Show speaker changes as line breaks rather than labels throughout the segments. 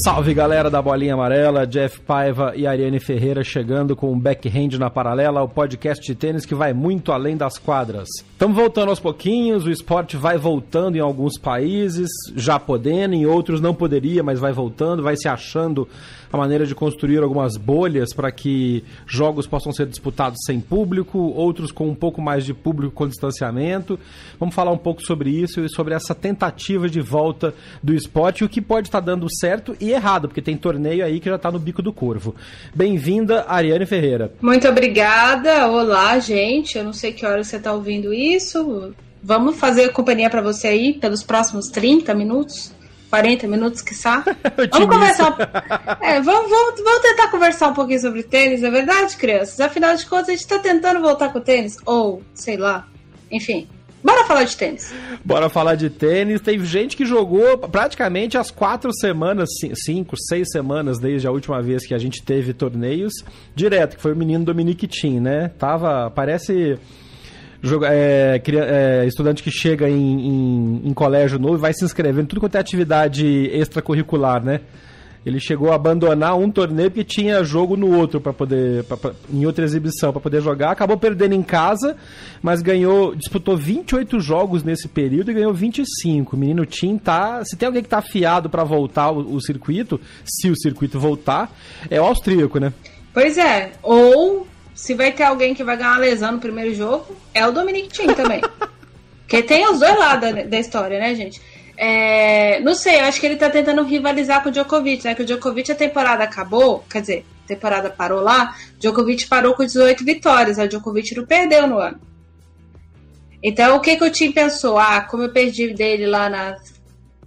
Salve galera da Bolinha Amarela, Jeff Paiva e Ariane Ferreira chegando com o Backhand na Paralela, o podcast de tênis que vai muito além das quadras. Estamos voltando aos pouquinhos, o esporte vai voltando em alguns países, já podendo, em outros não poderia, mas vai voltando, vai se achando a maneira de construir algumas bolhas para que jogos possam ser disputados sem público, outros com um pouco mais de público com distanciamento. Vamos falar um pouco sobre isso e sobre essa tentativa de volta do esporte, o que pode estar dando certo e errado, porque tem torneio aí que já está no bico do corvo. Bem-vinda, Ariane Ferreira.
Muito obrigada. Olá, gente. Eu não sei que hora você está ouvindo isso. Vamos fazer companhia para você aí pelos próximos 30 minutos? 40 minutos, que vamos conversar. É, vamos, vamos, vamos tentar conversar um pouquinho sobre tênis, é verdade, crianças? Afinal de contas, a gente tá tentando voltar com o tênis. Ou, sei lá. Enfim. Bora falar de tênis.
Bora falar de tênis. Teve gente que jogou praticamente as quatro semanas, cinco, seis semanas desde a última vez que a gente teve torneios direto, que foi o menino Dominique Thiem, né? Tava, parece é, é, estudante que chega em, em, em, colégio novo e vai se inscrevendo tudo quanto é atividade extracurricular, né? Ele chegou a abandonar um torneio porque tinha jogo no outro para poder pra, pra, em outra exibição para poder jogar, acabou perdendo em casa, mas ganhou, disputou 28 jogos nesse período e ganhou 25. O menino Tim tá, se tem alguém que tá afiado para voltar o, o circuito, se o circuito voltar, é o austríaco, né?
Pois é, ou se vai ter alguém que vai ganhar uma lesão no primeiro jogo, é o Dominic Thiem também. Porque tem os dois lados da, da história, né, gente? É, não sei, eu acho que ele tá tentando rivalizar com o Djokovic, né? Que o Djokovic a temporada acabou, quer dizer, a temporada parou lá, o Djokovic parou com 18 vitórias, o Djokovic não perdeu no ano. Então, o que, que o time pensou? Ah, como eu perdi dele lá na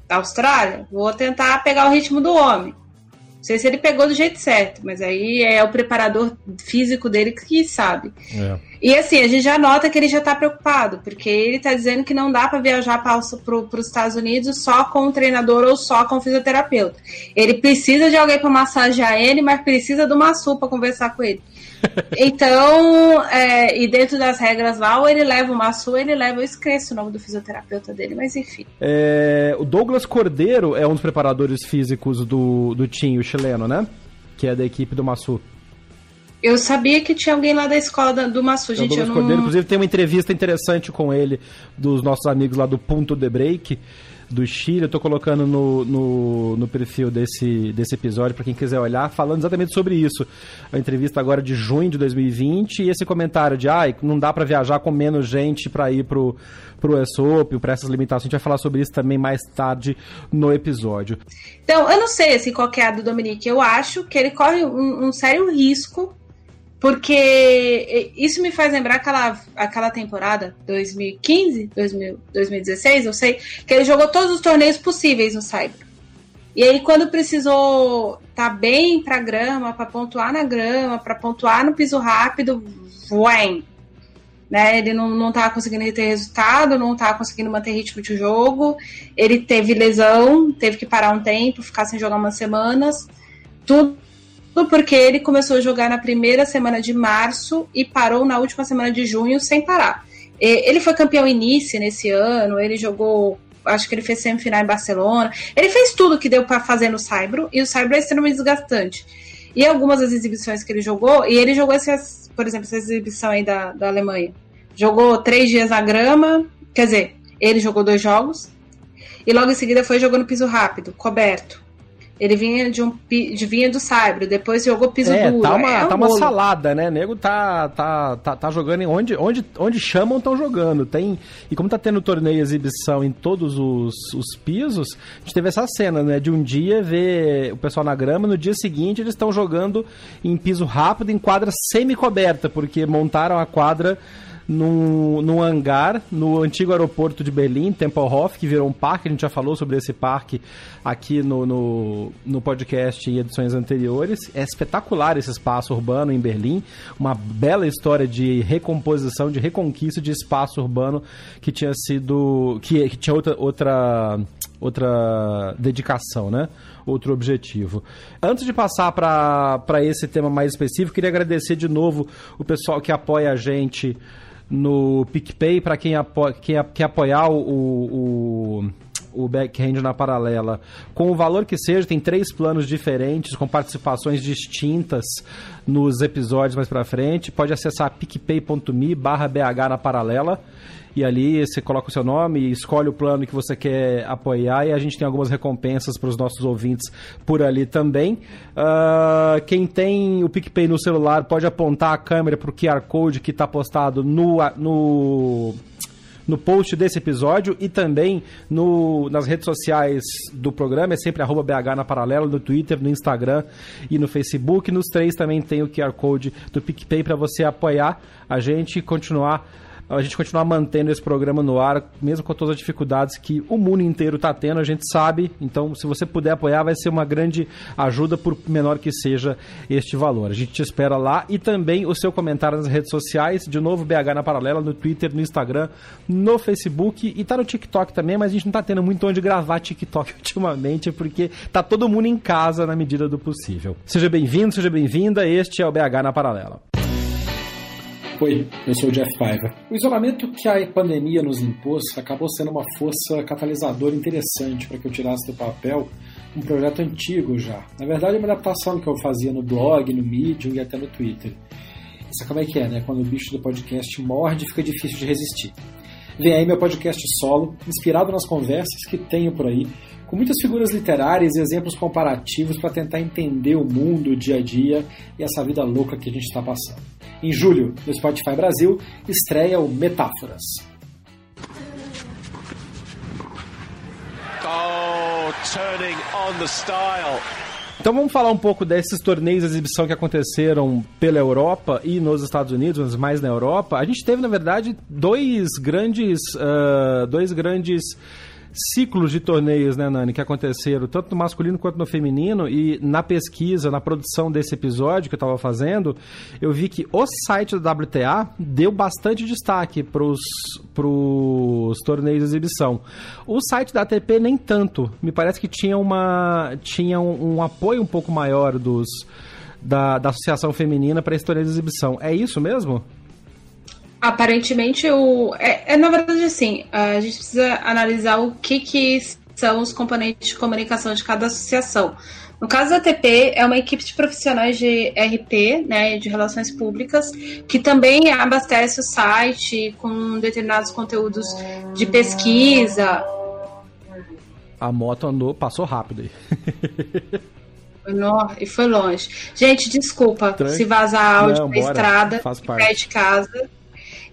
Austrália, vou tentar pegar o ritmo do homem sei se ele pegou do jeito certo, mas aí é o preparador físico dele que sabe. É. E assim, a gente já nota que ele já está preocupado, porque ele está dizendo que não dá para viajar para os Estados Unidos só com o treinador ou só com o fisioterapeuta. Ele precisa de alguém para massagear ele, mas precisa de uma SU para conversar com ele. Então, é, e dentro das regras lá, ou ele leva uma sua, ele leva, eu esqueço o nome do fisioterapeuta dele, mas enfim.
É, o Douglas Cordeiro é um dos preparadores físicos do, do Tim, o chileno, né? Que é da equipe do Massu.
Eu sabia que tinha alguém lá da escola do Massu, é gente.
O Douglas
não...
Cordeiro, inclusive, tem uma entrevista interessante com ele, dos nossos amigos lá do Ponto de Break do Chile. Eu tô colocando no, no, no perfil desse, desse episódio para quem quiser olhar, falando exatamente sobre isso. A entrevista agora de junho de 2020 e esse comentário de ah, não dá para viajar com menos gente para ir pro, pro ESOP, para essas limitações. A gente vai falar sobre isso também mais tarde no episódio.
Então, eu não sei assim, qual é a do Dominique. Eu acho que ele corre um, um sério risco porque isso me faz lembrar aquela, aquela temporada 2015, 2000, 2016, eu sei, que ele jogou todos os torneios possíveis no Cyber. E aí, quando precisou tá bem para grama, para pontuar na grama, para pontuar no piso rápido, voem. Né? Ele não, não tava conseguindo ter resultado, não estava conseguindo manter ritmo de jogo. Ele teve lesão, teve que parar um tempo, ficar sem jogar umas semanas. Tudo porque ele começou a jogar na primeira semana de março e parou na última semana de junho sem parar. Ele foi campeão início nesse ano, ele jogou, acho que ele fez semifinal em Barcelona. Ele fez tudo que deu para fazer no Saibro e o Saibro é extremamente desgastante. E algumas das exibições que ele jogou, e ele jogou, essas, por exemplo, essa exibição aí da, da Alemanha. Jogou três dias na grama, quer dizer, ele jogou dois jogos, e logo em seguida foi jogando piso rápido, coberto. Ele vinha de um de, vinha do Saibro, depois jogou piso
é,
duro.
Tá uma,
é um
tá uma salada, né? O nego tá, tá, tá, tá jogando em onde, onde, onde chamam, estão jogando. Tem, e como tá tendo torneio e exibição em todos os, os pisos, a gente teve essa cena, né? De um dia ver o pessoal na grama, no dia seguinte eles estão jogando em piso rápido, em quadra semi-coberta, porque montaram a quadra num, num hangar no antigo aeroporto de Berlim, Tempelhof, que virou um parque. A gente já falou sobre esse parque aqui no, no, no podcast em edições anteriores. É espetacular esse espaço urbano em Berlim. Uma bela história de recomposição, de reconquista de espaço urbano que tinha sido. que, que tinha outra. outra outra dedicação, né? Outro objetivo. Antes de passar para esse tema mais específico, queria agradecer de novo o pessoal que apoia a gente no PicPay para quem, apo quem, quer apoiar o, o, o backhand na paralela. Com o valor que seja, tem três planos diferentes, com participações distintas nos episódios mais para frente. Pode acessar picpay.me barra BH na paralela e ali você coloca o seu nome escolhe o plano que você quer apoiar e a gente tem algumas recompensas para os nossos ouvintes por ali também. Uh, quem tem o PicPay no celular pode apontar a câmera para o QR Code que está postado no, no no post desse episódio e também no, nas redes sociais do programa, é sempre arroba BH na Paralela, no Twitter, no Instagram e no Facebook. Nos três também tem o QR Code do PicPay para você apoiar a gente e continuar a gente continuar mantendo esse programa no ar, mesmo com todas as dificuldades que o mundo inteiro está tendo, a gente sabe. Então, se você puder apoiar, vai ser uma grande ajuda, por menor que seja este valor. A gente te espera lá e também o seu comentário nas redes sociais, de novo, BH na Paralela, no Twitter, no Instagram, no Facebook e tá no TikTok também, mas a gente não tá tendo muito onde gravar TikTok ultimamente, porque tá todo mundo em casa na medida do possível. Seja bem-vindo, seja bem-vinda, este é o BH na Paralela.
Oi, eu sou o Jeff Paiva. O isolamento que a pandemia nos impôs acabou sendo uma força catalisadora interessante para que eu tirasse do papel um projeto antigo já. Na verdade, é uma adaptação que eu fazia no blog, no Medium e até no Twitter. Sabe como é que é, né? Quando o bicho do podcast morde, fica difícil de resistir. Vem aí meu podcast solo, inspirado nas conversas que tenho por aí, com muitas figuras literárias e exemplos comparativos para tentar entender o mundo, o dia a dia e essa vida louca que a gente está passando. Em julho, no Spotify Brasil, estreia o Metáforas.
Oh, turning on the style. Então vamos falar um pouco desses torneios de exibição que aconteceram pela Europa e nos Estados Unidos, mas mais na Europa. A gente teve, na verdade, dois grandes, uh, dois grandes ciclos de torneios, né, Nani, que aconteceram tanto no masculino quanto no feminino. E na pesquisa, na produção desse episódio que eu estava fazendo, eu vi que o site da WTA deu bastante destaque para os torneios de exibição. O site da ATP nem tanto. Me parece que tinha, uma, tinha um, um apoio um pouco maior dos, da, da Associação Feminina para esse torneio de exibição. É isso mesmo?
Aparentemente, o, é, é, na verdade assim, a gente precisa analisar o que, que são os componentes de comunicação de cada associação. No caso da ATP, é uma equipe de profissionais de RP, né, de relações públicas, que também abastece o site com determinados conteúdos de pesquisa.
A moto andou, passou rápido aí.
e foi longe. Gente, desculpa se vazar áudio Não, pra estrada, pé de casa.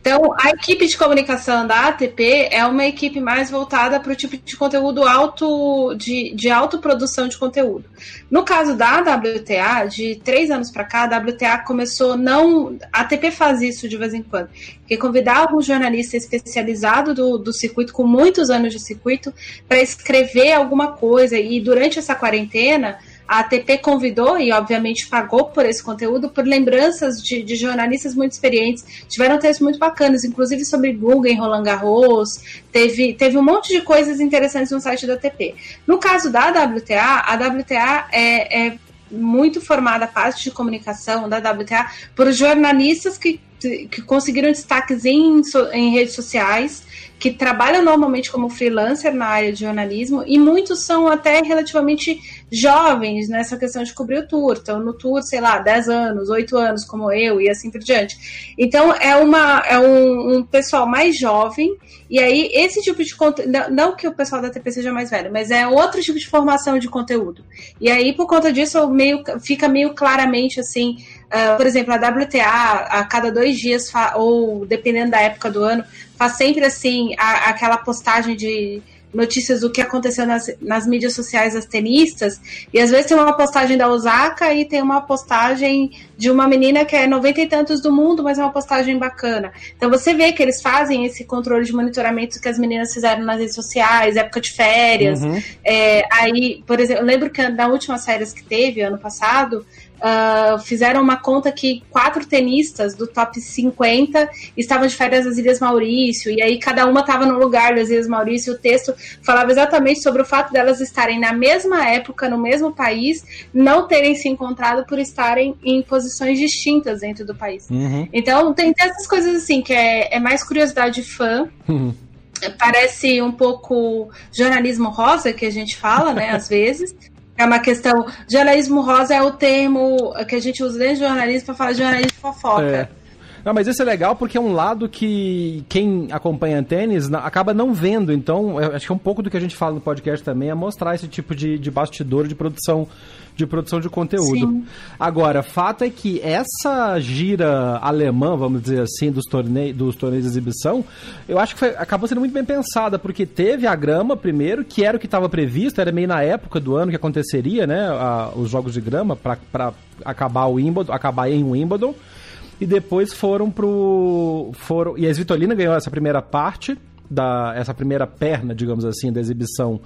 Então, a equipe de comunicação da ATP é uma equipe mais voltada para o tipo de conteúdo alto, de, de autoprodução de conteúdo. No caso da WTA, de três anos para cá, a WTA começou não. A ATP faz isso de vez em quando, que convidar algum jornalista especializado do, do circuito, com muitos anos de circuito, para escrever alguma coisa. E durante essa quarentena a ATP convidou e, obviamente, pagou por esse conteúdo por lembranças de, de jornalistas muito experientes. Tiveram textos muito bacanas, inclusive sobre Google em Roland Garros. Teve, teve um monte de coisas interessantes no site da ATP. No caso da WTA, a WTA é, é muito formada a parte de comunicação da WTA por jornalistas que, que conseguiram destaques em, em redes sociais que trabalham normalmente como freelancer na área de jornalismo e muitos são até relativamente jovens nessa questão de cobrir o tour. Então, no tour, sei lá, 10 anos, 8 anos, como eu, e assim por diante. Então, é, uma, é um, um pessoal mais jovem, e aí esse tipo de conteúdo. Não, que o pessoal da TP seja mais velho, mas é outro tipo de formação de conteúdo. E aí, por conta disso, meio, fica meio claramente assim. Uh, por exemplo, a WTA, a cada dois dias, ou dependendo da época do ano, faz sempre assim a, aquela postagem de notícias do que aconteceu nas, nas mídias sociais das tenistas, e às vezes tem uma postagem da Osaka e tem uma postagem de uma menina que é noventa e tantos do mundo, mas é uma postagem bacana. Então você vê que eles fazem esse controle de monitoramento que as meninas fizeram nas redes sociais, época de férias. Uhum. É, aí, por exemplo, eu lembro que na última férias que teve, ano passado, uh, fizeram uma conta que quatro tenistas do top 50 estavam de férias nas Ilhas Maurício, e aí cada uma estava no lugar das Ilhas Maurício, e o texto falava exatamente sobre o fato delas estarem na mesma época, no mesmo país, não terem se encontrado por estarem em posições distintas dentro do país. Uhum. Então tem, tem essas coisas assim, que é, é mais curiosidade fã. Uhum parece um pouco jornalismo rosa que a gente fala, né, às vezes, é uma questão. Jornalismo rosa é o termo que a gente usa dentro do jornalismo para falar de jornalismo de fofoca. É.
Não, mas isso é legal porque é um lado que quem acompanha tênis acaba não vendo. Então, acho que é um pouco do que a gente fala no podcast também, é mostrar esse tipo de, de bastidor de produção de produção de conteúdo. Sim. Agora, fato é que essa gira alemã, vamos dizer assim, dos, torneios dos torneios de exibição, eu acho que foi, acabou sendo muito bem pensada, porque teve a grama primeiro, que era o que estava previsto, era meio na época do ano que aconteceria, né, a, os jogos de grama, para acabar o Wimbledon, acabar em Wimbledon, e depois foram pro... Foram, e a Svitolina ganhou essa primeira parte, da, essa primeira perna, digamos assim, da exibição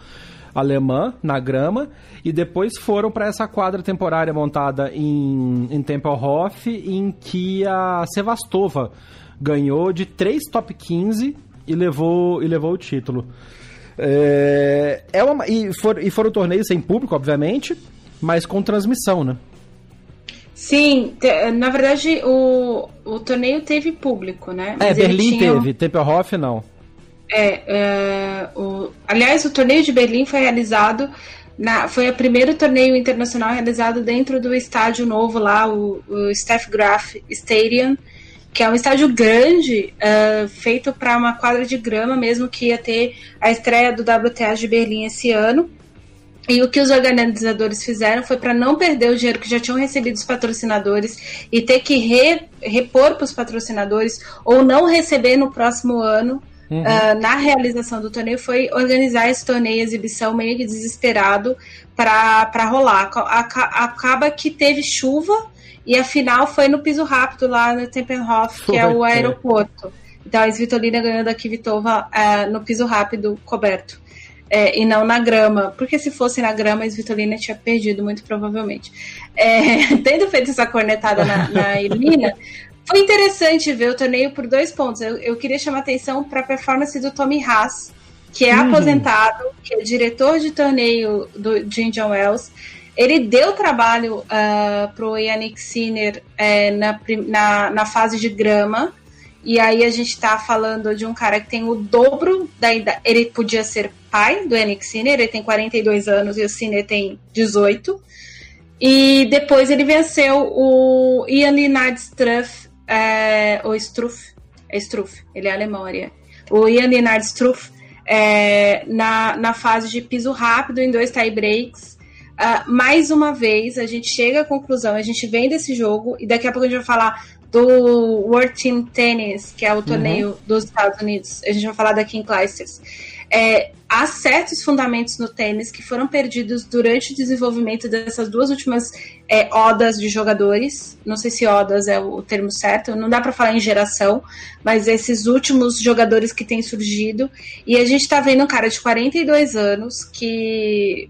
alemã na grama e depois foram para essa quadra temporária montada em, em Tempelhof em que a Sevastova ganhou de três top 15 e levou, e levou o título. É, é uma, e, for, e foram torneios sem público, obviamente, mas com transmissão, né?
Sim, te, na verdade o, o torneio teve público, né?
É, mas é, Berlim tinha... teve, Tempelhof não.
É, é, o, aliás, o torneio de Berlim foi realizado na, foi o primeiro torneio internacional realizado dentro do estádio novo lá, o, o Steph Graf Stadium, que é um estádio grande, uh, feito para uma quadra de grama mesmo, que ia ter a estreia do WTA de Berlim esse ano. E o que os organizadores fizeram foi para não perder o dinheiro que já tinham recebido os patrocinadores e ter que re, repor para os patrocinadores ou não receber no próximo ano uhum. uh, na realização do torneio foi organizar esse torneio exibição meio que desesperado para rolar. Acaba que teve chuva e a final foi no piso rápido lá no Tempelhof, que é o aeroporto. Então a Svitolina ganhou da Kvitova uh, no piso rápido coberto. É, e não na grama, porque se fosse na grama, a Svitolina tinha perdido, muito provavelmente. É, tendo feito essa cornetada na, na foi interessante ver o torneio por dois pontos. Eu, eu queria chamar atenção para a performance do Tommy Haas, que é uhum. aposentado, que é diretor de torneio do, de Indian Wells. Ele deu trabalho uh, ah, para o Yannick Sinner é, na, na, na, fase de grama. E aí a gente está falando de um cara que tem o dobro da idade. Ele podia ser pai do Yannick Sinner, ele tem 42 anos e o Sinner tem 18. E depois ele venceu o Ian Linard Struff é, o Struff, é Struff, ele é alemão, Ariane. O Ian Leonard Struff é, na, na fase de piso rápido em dois tie breaks. Uh, mais uma vez, a gente chega à conclusão, a gente vem desse jogo e daqui a pouco a gente vai falar do World Team Tennis, que é o torneio uhum. dos Estados Unidos. A gente vai falar daqui em Clijsters. É, há certos fundamentos no tênis que foram perdidos durante o desenvolvimento dessas duas últimas é, odas de jogadores. Não sei se odas é o termo certo, não dá para falar em geração, mas esses últimos jogadores que têm surgido. E a gente está vendo um cara de 42 anos que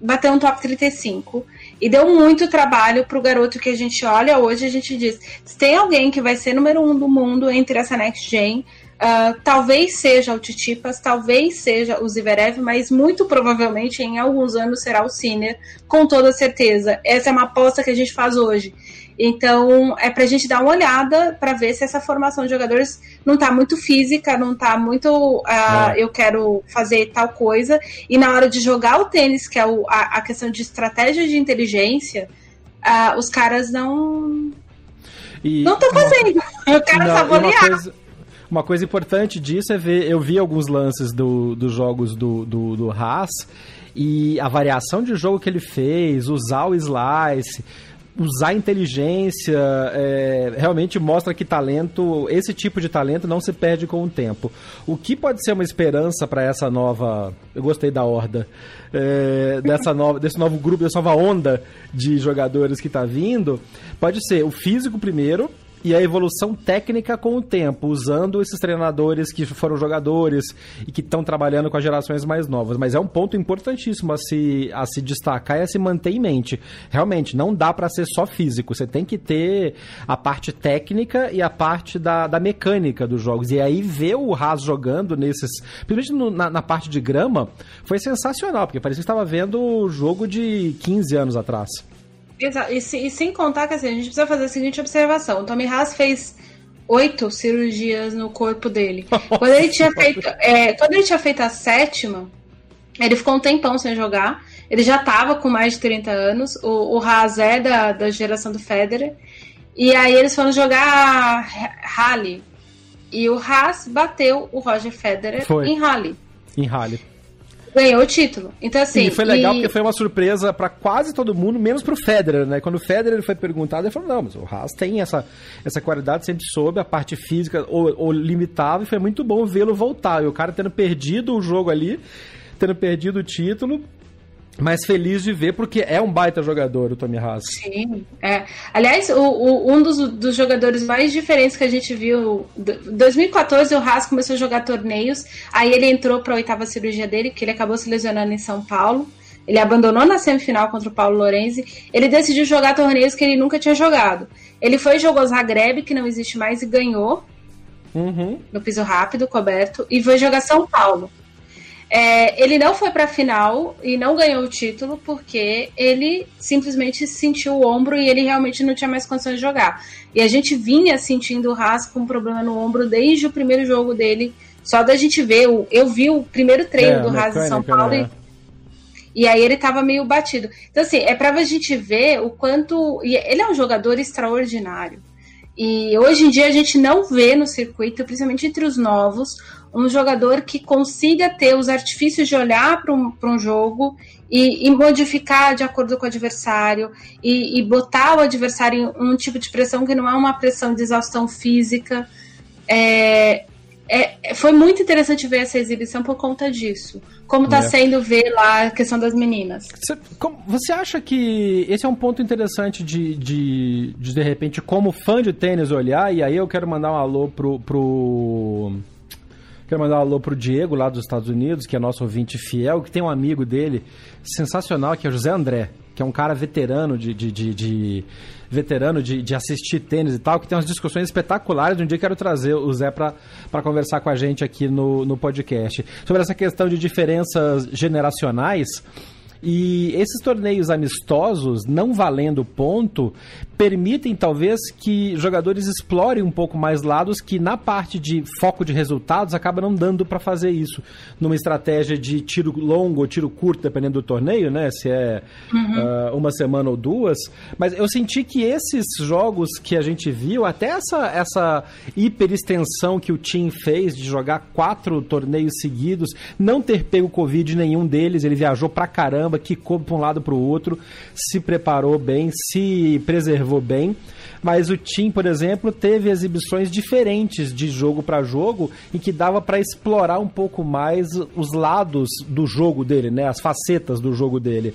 bateu um top 35 e deu muito trabalho para o garoto que a gente olha hoje. A gente diz: se tem alguém que vai ser número um do mundo entre essa next gen Uh, talvez seja o Titipas, talvez seja o Zverev, mas muito provavelmente em alguns anos será o Sinner, com toda certeza. Essa é uma aposta que a gente faz hoje. Então, é pra gente dar uma olhada para ver se essa formação de jogadores não tá muito física, não tá muito. Uh. Eu quero fazer tal coisa. E na hora de jogar o tênis, que é o, a, a, questão de estratégia de inteligência, uh, os caras não. E não estão fazendo. Eu quero saborear.
Uma coisa importante disso é ver. Eu vi alguns lances do, dos jogos do, do, do Haas e a variação de jogo que ele fez, usar o slice, usar inteligência, é, realmente mostra que talento, esse tipo de talento não se perde com o tempo. O que pode ser uma esperança para essa nova. Eu gostei da horda. É, dessa nova, desse novo grupo, dessa nova onda de jogadores que está vindo, pode ser o físico primeiro, e a evolução técnica com o tempo, usando esses treinadores que foram jogadores e que estão trabalhando com as gerações mais novas. Mas é um ponto importantíssimo a se, a se destacar e a se manter em mente. Realmente, não dá para ser só físico, você tem que ter a parte técnica e a parte da, da mecânica dos jogos. E aí ver o Haas jogando nesses. Principalmente no, na, na parte de grama, foi sensacional, porque parecia que estava vendo o jogo de 15 anos atrás.
Exato. E, e, sem contar que assim, a gente precisa fazer a seguinte observação: o Tommy Haas fez oito cirurgias no corpo dele. Quando ele tinha feito, é, quando ele tinha feito a sétima, ele ficou um tempão sem jogar. Ele já estava com mais de 30 anos. O, o Haas é da, da geração do Federer. E aí eles foram jogar Rally. E o Haas bateu o Roger Federer
Foi.
em Rally.
Em Rally
ganhou o título. Então, assim.
E foi legal e... porque foi uma surpresa para quase todo mundo, menos pro Federer, né? Quando o Federer foi perguntado, ele falou: não, mas o Haas tem essa, essa qualidade, sempre soube, a parte física ou, ou limitava, e foi muito bom vê-lo voltar. E o cara tendo perdido o jogo ali, tendo perdido o título, mas feliz de ver, porque é um baita jogador o Tommy Haas.
Sim, é. Aliás, o, o, um dos, dos, jogadores mais diferentes que a gente viu. Em 2014, o Haas começou a jogar torneios, aí ele entrou para a oitava cirurgia dele, que ele acabou se lesionando em São Paulo. Ele abandonou na semifinal contra o Paulo Lorenzi. Ele decidiu jogar torneios que ele nunca tinha jogado. Ele foi e jogou Zagreb, que não existe mais, e ganhou.
Uhum.
No piso rápido, coberto. E foi jogar São Paulo. É, ele não foi para a final e não ganhou o título porque ele simplesmente sentiu o ombro e ele realmente não tinha mais condições de jogar. E a gente vinha sentindo o Haas com um problema no ombro desde o primeiro jogo dele. Só da gente ver, eu vi o primeiro treino é, do Haas em São Paulo e, e aí ele tava meio batido. Então, assim, é pra gente ver o quanto. ele é um jogador extraordinário. E hoje em dia a gente não vê no circuito, principalmente entre os novos, um jogador que consiga ter os artifícios de olhar para um, um jogo e, e, modificar de acordo com o adversário e, e, botar o adversário em um tipo de pressão que não é uma pressão de exaustão física. É, é, foi muito interessante ver essa exibição por conta disso. Como está é. sendo ver lá a questão das meninas.
Você, como, você acha que esse é um ponto interessante de, de, de, de repente, como fã de tênis olhar, e aí eu quero mandar um alô pro, pro Quero mandar um alô pro Diego, lá dos Estados Unidos, que é nosso ouvinte fiel, que tem um amigo dele sensacional, que é o José André, que é um cara veterano de, de, de, de veterano de, de, assistir tênis e tal, que tem umas discussões espetaculares. Um dia quero trazer o Zé para conversar com a gente aqui no, no podcast. Sobre essa questão de diferenças generacionais. E esses torneios amistosos, não valendo ponto, permitem talvez que jogadores explorem um pouco mais lados que na parte de foco de resultados acaba não dando para fazer isso numa estratégia de tiro longo ou tiro curto, dependendo do torneio, né? Se é uhum. uh, uma semana ou duas. Mas eu senti que esses jogos que a gente viu, até essa, essa hiperextensão que o Tim fez de jogar quatro torneios seguidos, não ter pego Covid nenhum deles, ele viajou pra caramba, quicou pra um lado pro outro, se preparou bem, se preservou observou bem. Mas o Tim, por exemplo, teve exibições diferentes de jogo para jogo em que dava para explorar um pouco mais os lados do jogo dele, né? As facetas do jogo dele.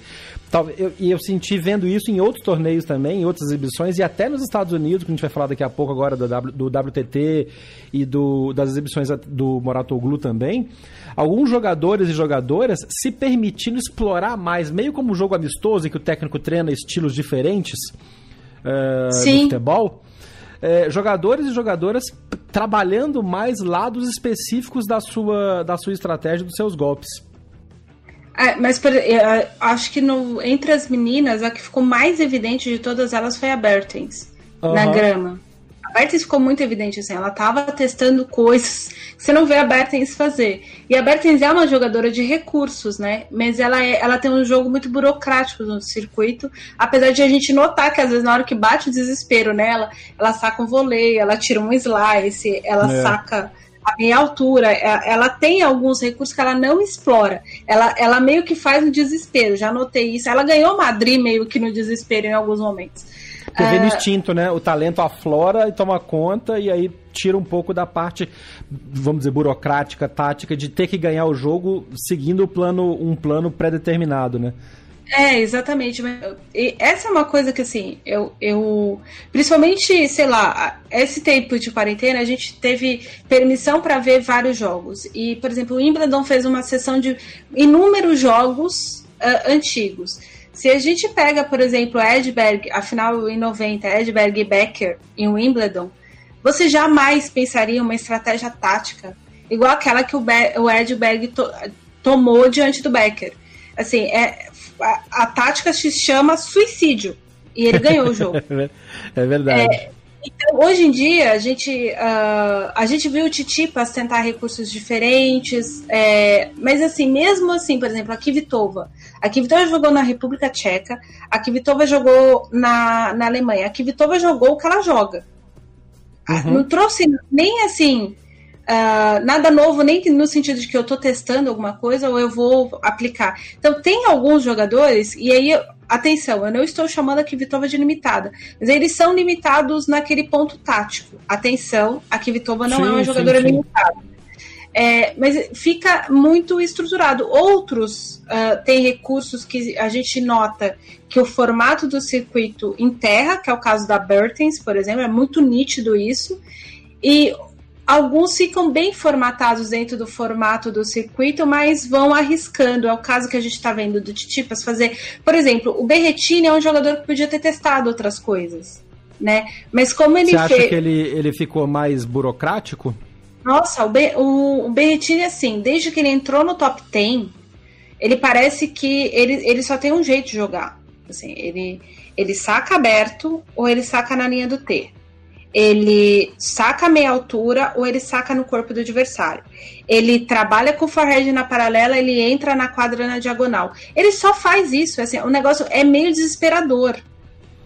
E eu, senti vendo isso em outros torneios também, em outras exibições, e até nos Estados Unidos, que a gente vai falar daqui a pouco agora do, w, do WTT e do, das exibições do Moratoglu também, alguns jogadores e jogadoras se permitindo explorar mais, meio como um jogo amistoso em que o técnico treina estilos diferentes, uh, do futebol, é, jogadores e jogadoras trabalhando mais lados específicos da sua, da sua estratégia, dos seus golpes.
É, mas é, acho que no, entre as meninas, a que ficou mais evidente de todas elas foi a Bertens. uhum. na grama. A Bertens ficou muito evidente, assim, ela estava testando coisas que você não vê a Bertens fazer. E a Bertens é uma jogadora de recursos, né? Mas ela, é, ela tem um jogo muito burocrático no circuito, apesar de a gente notar que às vezes na hora que bate o desespero nela, ela saca um voleio, ela tira um slice, ela é. saca a meia altura, é, ela tem alguns recursos que ela não explora. Ela, ela meio que faz no desespero, já notei isso. Ela ganhou Madrid meio que no desespero em alguns momentos.
Porque vê no é. instinto, né? O talento aflora e toma conta, e aí tira um pouco da parte, vamos dizer, burocrática, tática, de ter que ganhar o jogo seguindo o plano, um plano pré-determinado, né?
É, exatamente. E essa é uma coisa que, assim, eu, eu. Principalmente, sei lá, esse tempo de quarentena, a gente teve permissão para ver vários jogos. E, por exemplo, o Wimbledon fez uma sessão de inúmeros jogos uh, antigos. Se a gente pega, por exemplo, Edberg, a final em 90, Edberg e Becker em Wimbledon, você jamais pensaria em uma estratégia tática igual aquela que o, Be o Edberg to tomou diante do Becker. Assim, é, a, a, tática se chama suicídio. E ele ganhou o jogo.
é verdade. É,
então, hoje em dia, a gente, uh, a gente viu o Titipas tentar recursos diferentes, é, mas assim, mesmo assim, por exemplo, a Kvitova. A Kvitova jogou na República Tcheca, a Kvitova jogou na, na Alemanha, a Kvitova jogou o que ela joga. Uhum. Não trouxe nem assim, uh, nada novo, nem no sentido de que eu estou testando alguma coisa ou eu vou aplicar. Então, tem alguns jogadores, e aí Atenção, eu não estou chamando a Kvitova de limitada, mas eles são limitados naquele ponto tático. Atenção, a Kvitova não sim, é uma jogadora sim, sim. limitada. É, mas fica muito estruturado. Outros uh, têm recursos que a gente nota que o formato do circuito enterra, que é o caso da Bertens, por exemplo, é muito nítido isso. E Alguns ficam bem formatados dentro do formato do circuito, mas vão arriscando. É o caso que a gente está vendo do Titipas fazer. Por exemplo, o Berretini é um jogador que podia ter testado outras coisas. Né? Mas como ele
Você acha fez... que ele, ele ficou mais burocrático?
Nossa, o, Be... o, o Berretini, assim, desde que ele entrou no top 10, ele parece que ele, ele só tem um jeito de jogar. Assim, ele, ele saca aberto ou ele saca na linha do T ele saca a meia altura ou ele saca no corpo do adversário. Ele trabalha com o forehead na paralela, ele entra na quadra na diagonal. Ele só faz isso, assim, o negócio é meio desesperador.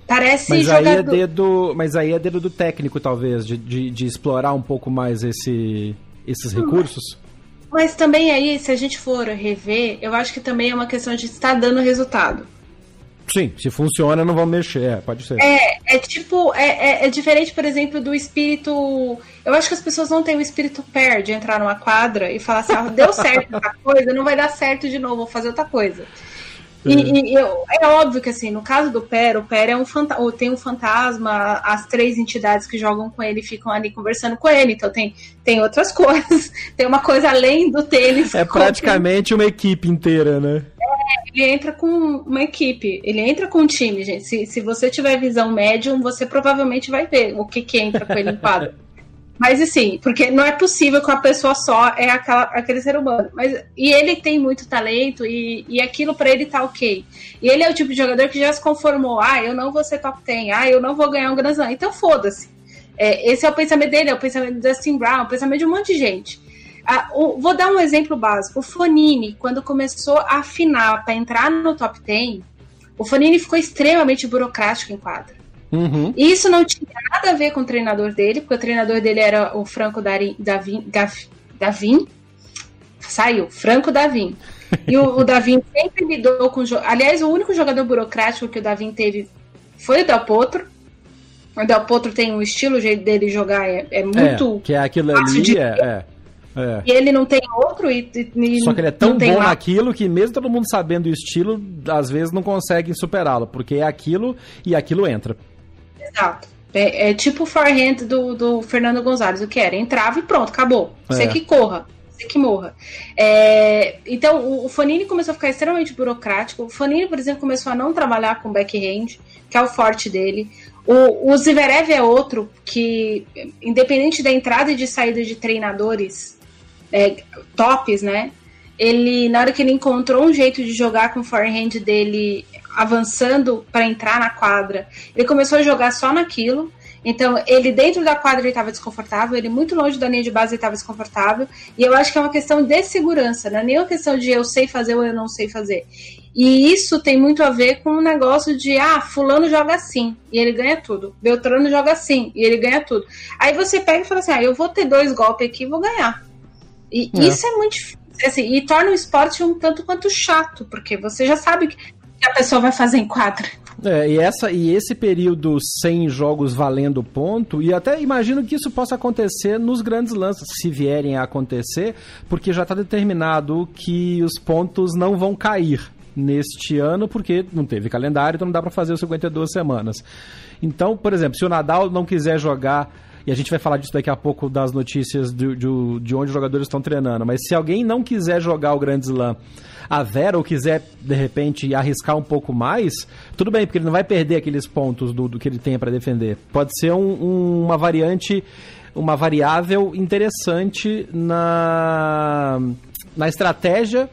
Parece
mas jogador... aí é dedo, mas aí é dedo do técnico talvez de, de, de explorar um pouco mais esse, esses recursos.
Mas também aí, se a gente for rever, eu acho que também é uma questão de estar dando resultado.
Sim, se funciona, não vão mexer, é, pode ser.
É, é tipo, é, é, é, diferente, por exemplo, do espírito. Eu acho que as pessoas não têm o espírito pair de entrar numa quadra e falar assim, ah, deu certo essa coisa, não vai dar certo de novo, vou fazer outra coisa. E, é. e eu, é óbvio que assim, no caso do Per, o Per é um fantasma, tem um fantasma, as três entidades que jogam com ele ficam ali conversando com ele, então tem, tem outras coisas, tem uma coisa além do tênis.
É praticamente uma equipe inteira, né?
Ele entra com uma equipe, ele entra com um time, gente. Se, se você tiver visão médium, você provavelmente vai ver o que, que entra com ele em quadra. Mas assim, porque não é possível que uma pessoa só é aquela, aquele ser humano. Mas, e ele tem muito talento e, e aquilo para ele tá ok. E ele é o tipo de jogador que já se conformou. Ah, eu não vou ser top 10. Ah, eu não vou ganhar um Grand Então foda-se. É, esse é o pensamento dele, é o pensamento do Dustin Brown, é o pensamento de um monte de gente. Ah, o, vou dar um exemplo básico. O Fonini, quando começou a afinar para entrar no top 10, o Fonini ficou extremamente burocrático em quadra. Uhum. E isso não tinha nada a ver com o treinador dele, porque o treinador dele era o Franco Davin. Davin saiu, Franco Davin. E o, o Davin sempre lidou com. Aliás, o único jogador burocrático que o Davin teve foi o Del Potro. O Del Potro tem um estilo, o jeito dele jogar é, é muito.
É, que é aquilo ali, de... é, é.
É. E ele não tem outro e,
e Só que ele é tão bom naquilo que mesmo todo mundo sabendo o estilo, às vezes não consegue superá-lo, porque é aquilo e aquilo entra.
Exato. É, é tipo o forehand do, do Fernando Gonzalez, o que era? Entrava e pronto, acabou. Você é. que corra, você que morra. É, então, o, o Fonini começou a ficar extremamente burocrático. O Fonini, por exemplo, começou a não trabalhar com backhand, que é o forte dele. O, o Zverev é outro que, independente da entrada e de saída de treinadores, é, tops, né? Ele, na hora que ele encontrou um jeito de jogar com o forehand dele avançando para entrar na quadra, ele começou a jogar só naquilo. Então, ele dentro da quadra ele estava desconfortável, ele muito longe da linha de base ele estava desconfortável. E eu acho que é uma questão de segurança, não é nem uma questão de eu sei fazer ou eu não sei fazer. E isso tem muito a ver com o negócio de, ah, fulano joga assim e ele ganha tudo. Beltrano joga assim e ele ganha tudo. Aí você pega e fala assim, ah, eu vou ter dois golpes aqui e vou ganhar. E é. isso é muito difícil. Assim, e torna o esporte um tanto quanto chato, porque você já sabe que a pessoa vai fazer em quadra.
É, e, essa, e esse período sem jogos valendo ponto, e até imagino que isso possa acontecer nos grandes lances, se vierem a acontecer, porque já está determinado que os pontos não vão cair neste ano, porque não teve calendário, então não dá para fazer os 52 semanas. Então, por exemplo, se o Nadal não quiser jogar e a gente vai falar disso daqui a pouco das notícias de, de, de onde os jogadores estão treinando. Mas se alguém não quiser jogar o Grand Slam a Vera ou quiser, de repente, arriscar um pouco mais, tudo bem, porque ele não vai perder aqueles pontos do, do que ele tem para defender. Pode ser um, um, uma variante, uma variável interessante na, na estratégia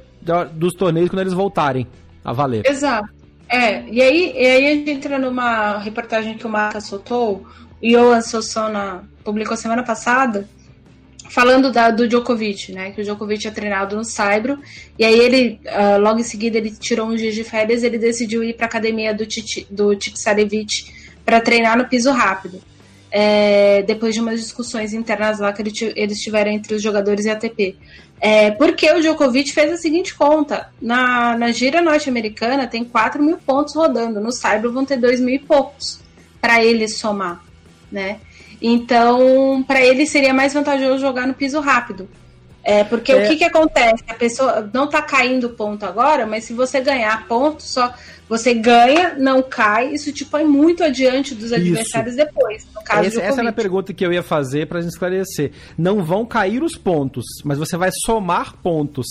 dos torneios quando eles voltarem a valer.
Exato. É, e aí, e aí a gente entra numa reportagem que o Marca soltou, Johan Sossona publicou semana passada, falando da, do Djokovic, né? Que o Djokovic é treinado no Saibro, e aí ele, uh, logo em seguida, ele tirou uns dias de férias, ele decidiu ir para a academia do, Titi, do para treinar no piso rápido. É, depois de umas discussões internas lá que ele, eles tiveram entre os jogadores e a ATP. É, porque o Djokovic fez a seguinte conta: na, na gira norte-americana tem 4 mil pontos rodando, no Saibro vão ter 2 mil e poucos para ele somar, né? Então, para ele seria mais vantajoso jogar no piso rápido. É, porque é. o que, que acontece? A pessoa não está caindo ponto agora, mas se você ganhar ponto, só você ganha, não cai, isso te põe muito adiante dos adversários isso. depois. No caso
Esse, essa era a pergunta que eu ia fazer para esclarecer. Não vão cair os pontos, mas você vai somar pontos.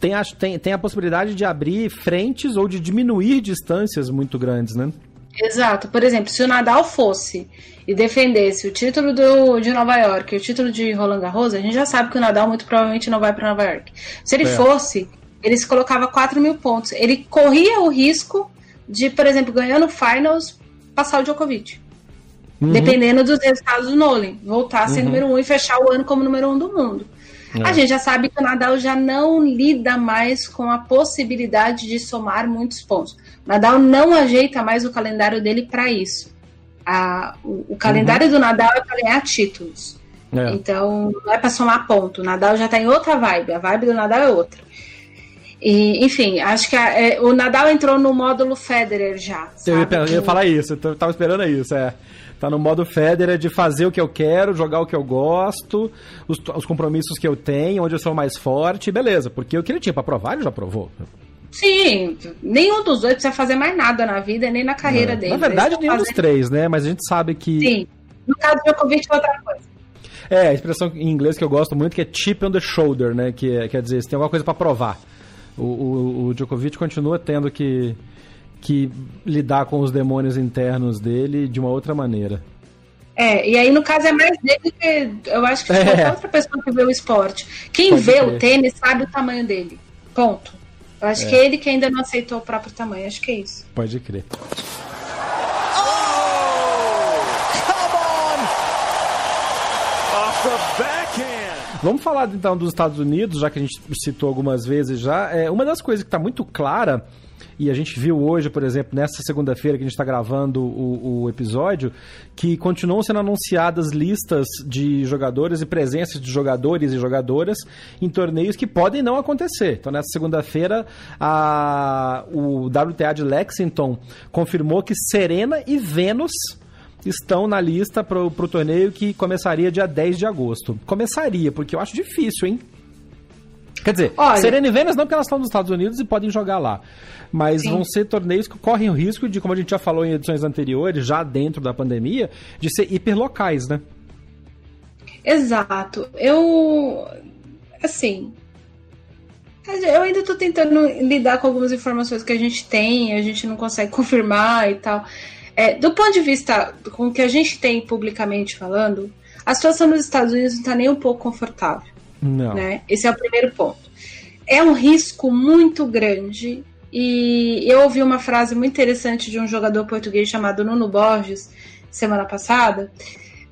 Tem a, tem, tem a possibilidade de abrir frentes ou de diminuir distâncias muito grandes, né?
Exato. Por exemplo, se o Nadal fosse e defendesse o título do, de Nova York e o título de Roland Garros, a gente já sabe que o Nadal muito provavelmente não vai para Nova York. Se ele é. fosse, ele se colocava 4 mil pontos. Ele corria o risco de, por exemplo, ganhando finals, passar o Djokovic. Uhum. Dependendo dos resultados do Nolan. Voltar a ser uhum. número um e fechar o ano como número um do mundo. É. A gente já sabe que o Nadal já não lida mais com a possibilidade de somar muitos pontos. Nadal não ajeita mais o calendário dele para isso. A, o, o calendário uhum. do Nadal é para ganhar títulos. É. Então, não é para somar ponto. O Nadal já está em outra vibe. A vibe do Nadal é outra. E, enfim, acho que a, é, o Nadal entrou no módulo Federer já.
Eu ia, eu ia, falar isso, eu tava esperando isso, é. Tá no modo Federer de fazer o que eu quero, jogar o que eu gosto, os, os compromissos que eu tenho, onde eu sou mais forte, beleza. Porque o que ele tinha para provar, ele já provou.
Sim, nenhum dos dois precisa fazer mais nada na vida, nem na carreira dele.
Na verdade, nenhum fazendo... dos três, né? Mas a gente sabe que.
Sim. No caso do Djokovic é outra coisa.
É, a expressão em inglês que eu gosto muito que é chip on the shoulder, né? Que é, quer dizer, você tem alguma coisa para provar. O, o, o, Djokovic continua tendo que, que lidar com os demônios internos dele de uma outra maneira.
É, e aí no caso é mais dele que eu acho que é. qualquer outra pessoa que vê o esporte. Quem Pode vê crer. o tênis sabe o tamanho dele. Ponto. Eu acho é. que é ele que ainda não aceitou o próprio tamanho. Acho que é isso.
Pode crer. Vamos falar então dos Estados Unidos, já que a gente citou algumas vezes já. É, uma das coisas que está muito clara e a gente viu hoje, por exemplo, nessa segunda-feira que a gente está gravando o, o, episódio, que continuam sendo anunciadas listas de jogadores e presenças de jogadores e jogadoras em torneios que podem não acontecer. Então, nessa segunda-feira, o WTA de Lexington confirmou que Serena e Vênus estão na lista para o torneio que começaria dia 10 de agosto. Começaria, porque eu acho difícil, hein? Quer dizer, Olha, Serena e Vênus não porque elas estão nos Estados Unidos e podem jogar lá. Mas sim. vão ser torneios que correm o risco de, como a gente já falou em edições anteriores, já dentro da pandemia, de ser hiperlocais, né?
Exato. Eu. Assim. Eu ainda estou tentando lidar com algumas informações que a gente tem, a gente não consegue confirmar e tal. É, do ponto de vista com o que a gente tem publicamente falando, a situação nos Estados Unidos não está nem um pouco confortável.
Não.
Né? Esse é o primeiro ponto. É um risco muito grande. E eu ouvi uma frase muito interessante de um jogador português chamado Nuno Borges, semana passada,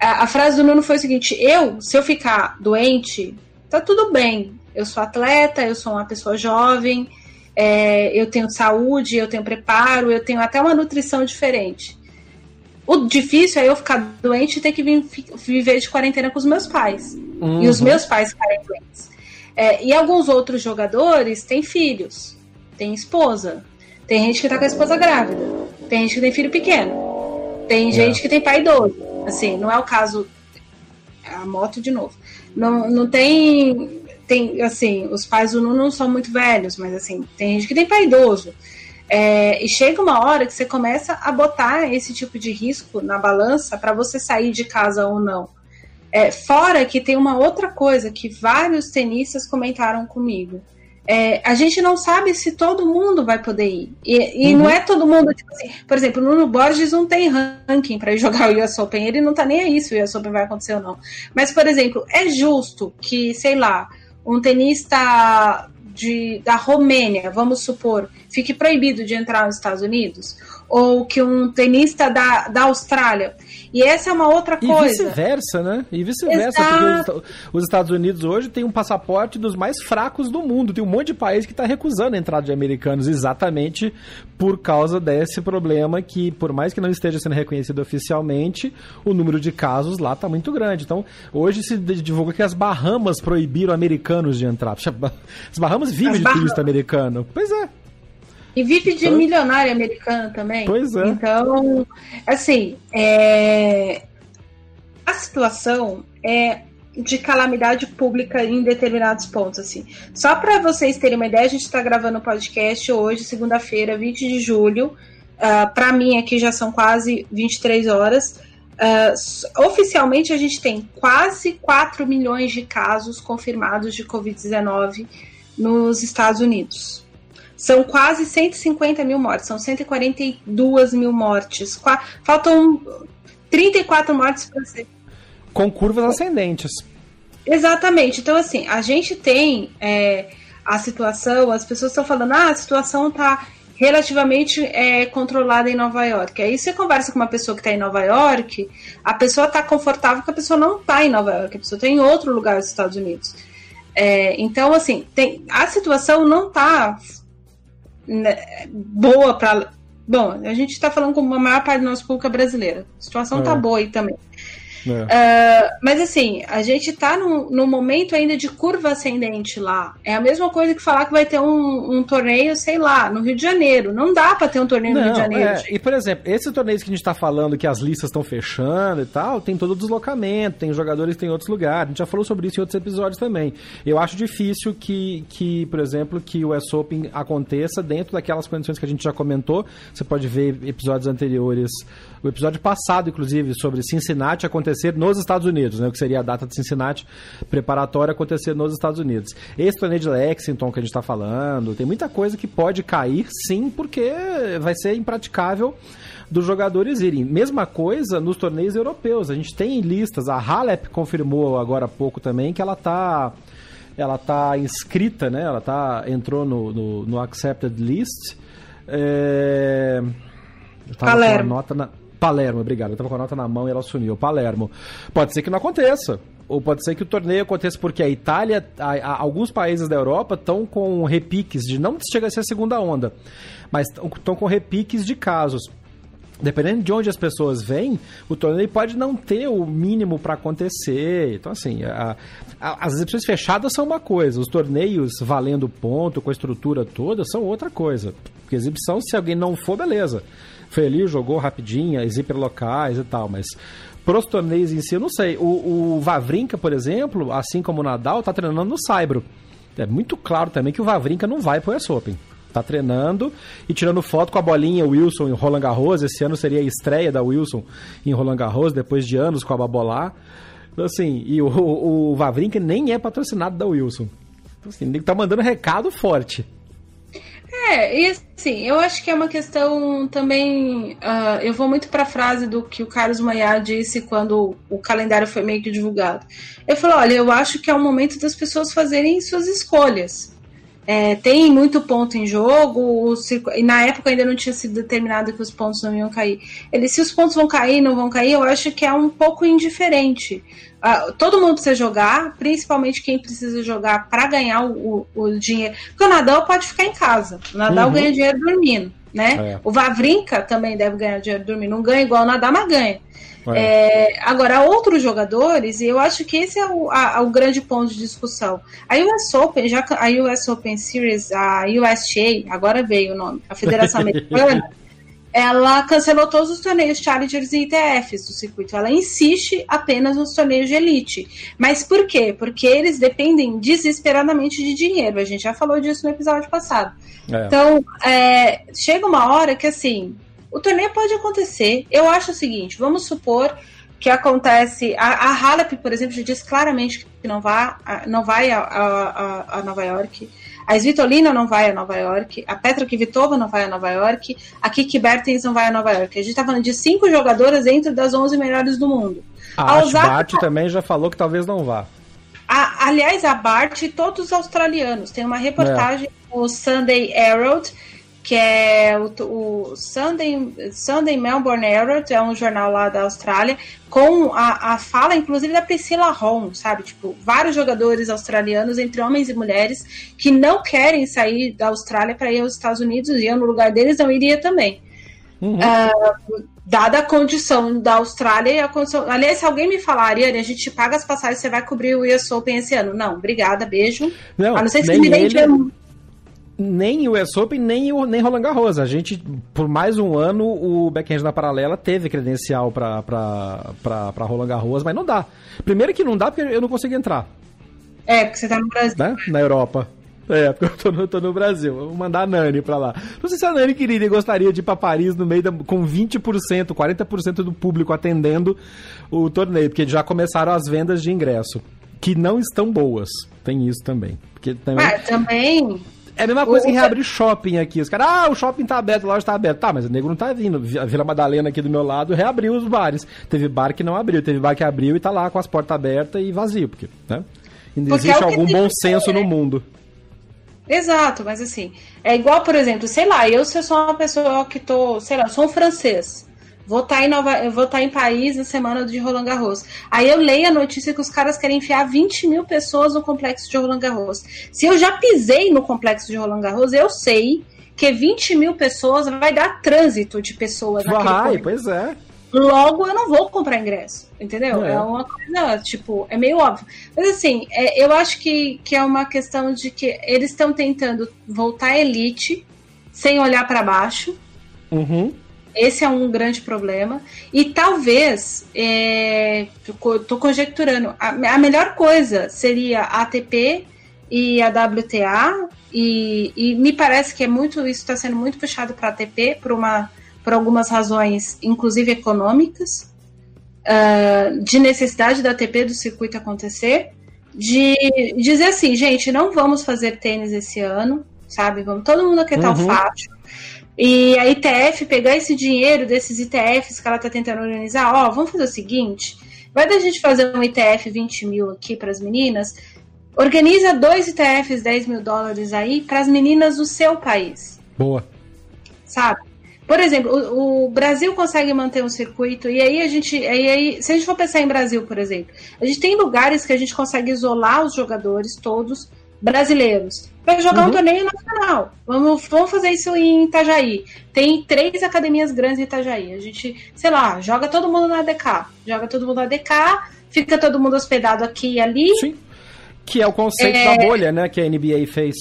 a, a frase do Nuno foi o seguinte: eu, se eu ficar doente, tá tudo bem. Eu sou atleta, eu sou uma pessoa jovem, é, eu tenho saúde, eu tenho preparo, eu tenho até uma nutrição diferente. O difícil é eu ficar doente e ter que vir, viver de quarentena com os meus pais. Uhum. E os meus pais ficarem doentes. É, e alguns outros jogadores têm filhos, têm esposa. Tem gente que tá com a esposa grávida. Tem gente que tem filho pequeno. Tem é. gente que tem pai idoso. Assim, não é o caso. A moto de novo. Não, não tem. Tem, assim, os pais do Nuno não são muito velhos, mas assim, tem gente que tem pai idoso. É, e chega uma hora que você começa a botar esse tipo de risco na balança para você sair de casa ou não. É, fora que tem uma outra coisa que vários tenistas comentaram comigo. É, a gente não sabe se todo mundo vai poder ir. E, e uhum. não é todo mundo, tipo assim, por exemplo, o Nuno Borges não tem ranking para jogar o US Open, ele não tá nem aí se o US Open vai acontecer ou não. Mas, por exemplo, é justo que, sei lá, um tenista de, da Romênia, vamos supor, fique proibido de entrar nos Estados Unidos? Ou que um tenista da, da Austrália e essa é uma outra coisa.
E vice-versa, né? E vice-versa, porque os, Estados Unidos hoje têm um passaporte dos mais fracos do mundo. Tem um monte de país que está recusando a entrada de americanos exatamente por causa desse problema que, por mais que não esteja sendo reconhecido oficialmente, o número de casos lá está muito grande. Então, hoje se divulga que as Bahamas proibiram americanos de entrar. As Bahamas vivem as de turista americano. Pois é.
E vive de milionário americano também.
Pois é.
Então, assim, é... a situação é de calamidade pública em determinados pontos, assim. Só para vocês terem uma ideia, a gente está gravando o podcast hoje, segunda-feira, 20 de julho. Uh, ah, para mim aqui já são quase 23 horas. Uh, oficialmente a gente tem quase 4 milhões de casos confirmados de Covid-19 nos Estados Unidos. São quase 150 mil mortes, são 142 mil mortes. Qua faltam 34 mortes para ser.
Com curvas ascendentes.
Exatamente. Então, assim, a gente tem é, a situação, as pessoas estão falando, ah, a situação está relativamente é, controlada em Nova York. Aí você conversa com uma pessoa que está em Nova York, a pessoa está confortável que a pessoa não está em Nova York, a pessoa está em outro lugar dos Estados Unidos. É, então, assim, tem, a situação não está boa para. Bom, a gente está falando com a maior parte do nosso público é brasileira. A situação está é. boa aí também. É. Uh, mas assim, a gente está no, no, momento ainda de curva ascendente lá. É a mesma coisa que falar que vai ter um, um torneio, sei lá, no Rio de Janeiro. Não dá para ter um torneio Não, no Rio de Janeiro. É,
e por exemplo, esse torneio que a gente está falando, que as listas estão fechando e tal, tem todo o deslocamento, tem jogadores que tem em outros lugares. A gente já falou sobre isso em outros episódios também. Eu acho difícil que, que por exemplo, que o US Open aconteça dentro daquelas condições que a gente já comentou. Você pode ver episódios anteriores o episódio passado, inclusive, sobre Cincinnati acontecer nos Estados Unidos, né? O que seria a data de Cincinnati preparatória acontecer nos Estados Unidos. Esse torneio de Lexington que a gente está falando, tem muita coisa que pode cair, sim, porque vai ser impraticável dos jogadores irem. Mesma coisa nos torneios europeus. A gente tem listas, a Halep confirmou agora há pouco também que ela está ela tá inscrita, né? Ela tá entrou no, no, no accepted list. É...
Eu tava Palermo. com a
nota na Palermo, obrigado. Eu tava com a nota na mão e ela sumiu. Palermo. Pode ser que não aconteça. Ou pode ser que o torneio aconteça porque a Itália, a, a, alguns países da Europa estão com repiques de. Não chega a ser a segunda onda, mas estão com repiques de casos. Dependendo de onde as pessoas vêm, o torneio pode não ter o mínimo para acontecer. Então, assim, a, as exibições fechadas são uma coisa, os torneios valendo ponto, com a estrutura toda, são outra coisa. Porque exibição, se alguém não for, beleza foi ali, jogou rapidinho, as hiperlocais e tal, mas pros torneios em si, eu não sei. O, o Vavrinka, por exemplo, assim como o Nadal, tá treinando no Saibro. É muito claro também que o Vavrinka não vai pro US Open. Tá treinando e tirando foto com a bolinha Wilson em Roland Garros. Esse ano seria a estreia da Wilson em Roland Garros, depois de anos com a Babolá. Então, assim, e o, o, Vavrinka nem é patrocinado da Wilson. Então, assim, ele tá mandando recado forte.
É, e assim, eu acho que é uma questão também. Uh, eu vou muito para a frase do que o Carlos Maia disse quando o calendário foi meio que divulgado. Ele falou: olha, eu acho que é o momento das pessoas fazerem suas escolhas. É, tem muito ponto em jogo, circo... e na época ainda não tinha sido determinado que os pontos não iam cair. Ele, se os pontos vão cair, não vão cair, eu acho que é um pouco indiferente. Uh, todo mundo precisa jogar, principalmente quem precisa jogar para ganhar o, o, o, dinheiro. Porque o Nadal pode ficar em casa. O Nadal uhum. ganha dinheiro dormindo, né? É. O Vavrinka também deve ganhar dinheiro dormindo. Não ganha igual o Nadal, mas ganha. É. É, agora, outros jogadores, e eu acho que esse é o, a, o grande ponto de discussão. A US Open, já a US Open Series, a USTA, agora veio o nome, a Federação Americana, ela cancelou todos os torneios Challengers e ITFs do circuito. Ela insiste apenas nos torneios de elite. Mas por quê? Porque eles dependem desesperadamente de dinheiro. A gente já falou disso no episódio passado. É. Então, é, chega uma hora que assim o torneio pode acontecer. Eu acho o seguinte: vamos supor que acontece. A, a Halep, por exemplo, já disse claramente que não, vá, não vai a, a, a Nova York. A Svitolina não vai a Nova York. A Petra Kvitova não vai a Nova York. A Kiki Bertens não vai a Nova York. A gente está falando de cinco jogadoras dentro das 11 melhores do mundo.
A, a Osaka, Bart também já falou que talvez não vá.
A, aliás, a Bart e todos os australianos. Tem uma reportagem é. no Sunday Herald que é o, o Sunday, Sunday Melbourne Herald, é um jornal lá da Austrália, com a, a fala, inclusive, da Priscila Hong, sabe? Tipo, vários jogadores australianos, entre homens e mulheres, que não querem sair da Austrália para ir aos Estados Unidos, e eu, no lugar deles, não iria também. Uhum. Uh, dada a condição da Austrália e a condição. Aliás, se alguém me falar, Ariane, a gente paga as passagens, você vai cobrir o US Open esse ano. Não, obrigada, beijo.
Não, a não ser que você me ele... nem o US Open, nem o nem Roland Garros. A gente, por mais um ano, o backhand na paralela teve credencial para Roland Garros, mas não dá. Primeiro que não dá porque eu não consigo entrar.
É, porque você tá no Brasil.
Né? Na Europa. É, porque eu tô no, tô no Brasil. Vou mandar a Nani pra lá. Não sei se a Nani queria e gostaria de ir pra Paris no meio da, com 20%, 40% do público atendendo o torneio, porque já começaram as vendas de ingresso, que não estão boas. Tem isso também. Porque
também... Ah, também
é a mesma coisa que reabrir shopping aqui. Os caras, ah, o shopping tá aberto, a loja tá aberta. Tá, mas o nego não tá vindo. A Vila Madalena aqui do meu lado reabriu os bares. Teve bar que não abriu, teve bar que abriu e tá lá com as portas abertas e vazio, porque, né? Ainda porque existe é algum bom senso no mundo.
Exato, mas assim, é igual, por exemplo, sei lá, eu se eu sou uma pessoa que tô, sei lá, sou um francês. Vou estar tá em Nova, eu vou estar tá em Paris na semana de Roland Garros. Aí eu leio a notícia que os caras querem enfiar 20 mil pessoas no complexo de Roland Garros. Se eu já pisei no complexo de Roland Garros, eu sei que 20 mil pessoas vai dar trânsito de pessoas.
Vai, pois é.
Logo, eu não vou comprar ingresso, entendeu? É, é uma coisa, tipo, é meio óbvio. Mas assim, é, eu acho que, que é uma questão de que eles estão tentando voltar à elite sem olhar para baixo.
Uhum.
Esse é um grande problema. E talvez, estou conjecturando, a, a, melhor coisa seria a ATP e a WTA, e, e me parece que é muito isso está sendo muito puxado para a ATP por, uma, por algumas razões, inclusive econômicas, uh, de necessidade da ATP do circuito acontecer, de dizer assim, gente, não vamos fazer tênis esse ano, sabe? Vamos todo mundo aquietar uhum. o fátio e a ITF pegar esse dinheiro desses ITFs que ela está tentando organizar, ó, vamos fazer o seguinte: vai da gente fazer um ITF 20 mil aqui para as meninas, organiza dois ITFs 10 mil dólares aí para as meninas do seu país.
Boa.
Sabe? Por exemplo, o, o, Brasil consegue manter um circuito, e aí a gente. Aí, aí, se a gente for pensar em Brasil, por exemplo, a gente tem lugares que a gente consegue isolar os jogadores todos brasileiros para jogar uhum. um torneio nacional. Vamos, vamos fazer isso em Itajaí. Tem três academias grandes em Itajaí. A gente, sei lá, joga todo mundo na DK. Joga todo mundo na DK, fica todo mundo hospedado aqui e ali.
Sim. Que é o conceito é... da bolha, né? Que a NBA fez.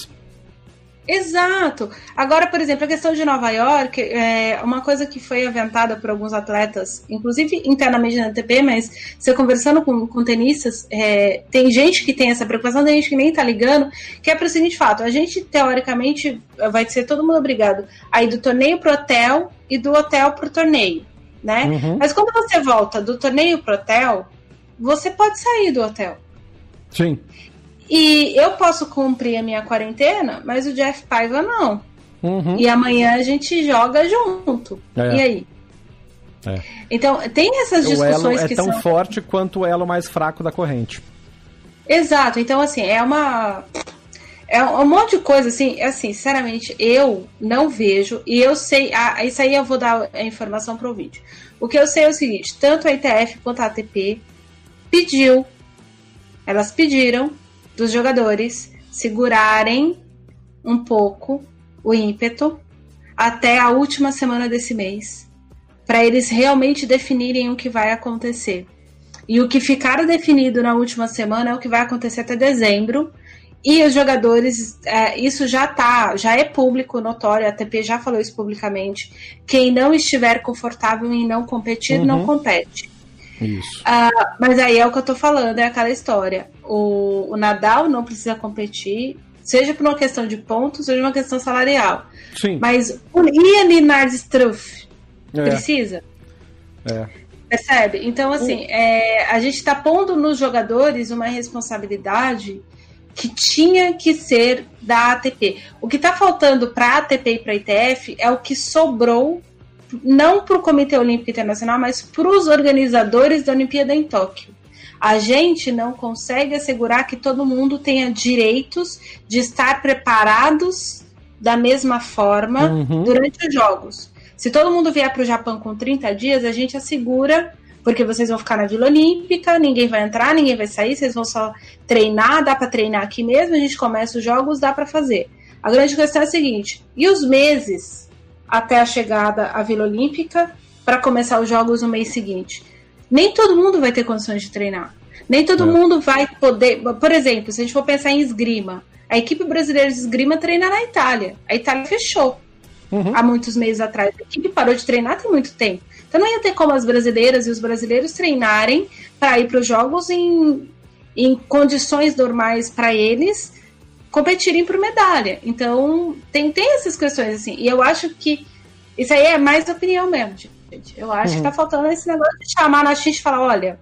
Exato. Agora, por exemplo, a questão de Nova York é uma coisa que foi aventada por alguns atletas, inclusive internamente na ATP, mas você conversando com, com tenistas, é, tem gente que tem essa preocupação, tem gente que nem tá ligando, que é para o seguinte fato: a gente, teoricamente, vai ser todo mundo obrigado a ir do torneio pro hotel e do hotel pro torneio, né? Uhum. Mas quando você volta do torneio pro hotel, você pode sair do hotel.
Sim.
E eu posso cumprir a minha quarentena, mas o Jeff Paiva não.
Uhum.
E amanhã a gente joga junto. É. E aí? É. Então, tem essas discussões
o elo é
que
tão
são...
forte quanto o elo mais fraco da corrente.
Exato. Então, assim, é uma... É um monte de coisa, assim, assim, sinceramente, eu não vejo, e eu sei, ah, isso aí eu vou dar a informação para o vídeo. O que eu sei é o seguinte, tanto a ITF quanto a ATP pediu, elas pediram dos jogadores segurarem um pouco o ímpeto até a última semana desse mês, para eles realmente definirem o que vai acontecer. E o que ficar definido na última semana é o que vai acontecer até dezembro. E os jogadores, é, isso já tá, já é público, notório, a ATP já falou isso publicamente. Quem não estiver confortável em não competir, uhum. não compete.
Isso.
Uh, mas aí é o que eu tô falando, é aquela história. O, o, Nadal não precisa competir, seja por uma questão de pontos, seja uma questão salarial.
Sim.
Mas o Ian Linard Struff é. precisa?
É.
Percebe? Então, assim, é, a gente está pondo nos jogadores uma responsabilidade que tinha que ser da ATP. O que está faltando para a ATP e para a ITF é o que sobrou, não para o Comitê Olímpico Internacional, mas para os organizadores da Olimpíada em Tóquio. A gente não consegue assegurar que todo mundo tenha direitos de estar preparados da mesma forma uhum. durante os Jogos. Se todo mundo vier para o Japão com 30 dias, a gente assegura, porque vocês vão ficar na Vila Olímpica, ninguém vai entrar, ninguém vai sair, vocês vão só treinar, dá para treinar aqui mesmo, a gente começa os jogos, dá para fazer. A grande questão é a seguinte: e os meses até a chegada à Vila Olímpica para começar os jogos no mês seguinte? Nem todo mundo vai ter condições de treinar. Nem todo é. mundo vai poder. Por exemplo, se a gente for pensar em esgrima, a equipe brasileira de esgrima treina na Itália. A Itália fechou uhum. há muitos meses atrás. A equipe parou de treinar tem muito tempo. Então não ia ter como as brasileiras e os brasileiros treinarem para ir para os jogos em, em condições normais para eles competirem por medalha. Então tem, tem essas questões assim. E eu acho que isso aí é mais opinião mesmo, gente. Eu acho uhum. que tá faltando esse negócio de chamar na gente e falar, olha,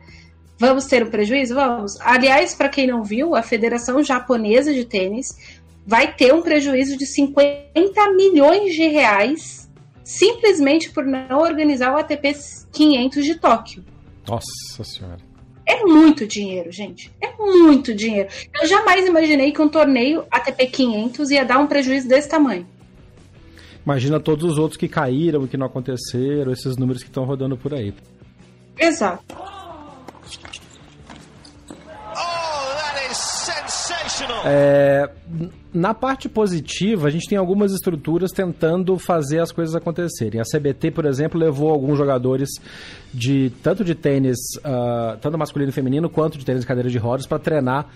vamos ter um prejuízo? Vamos. Aliás, para quem não viu, a Federação Japonesa de Tênis vai ter um prejuízo de 50 milhões de reais simplesmente por não organizar o ATP 500 de Tóquio.
Nossa Senhora.
É muito dinheiro, gente. É muito dinheiro. Eu jamais imaginei que um torneio ATP 500 ia dar um prejuízo desse tamanho.
Imagina todos os outros que caíram, que não aconteceram, esses números que estão rodando por aí.
Exato.
É, na parte positiva, a gente tem algumas estruturas tentando fazer as coisas acontecerem. A CBT, por exemplo, levou alguns jogadores de tanto de tênis, uh, tanto masculino e feminino, quanto de tênis de cadeira de rodas, para treinar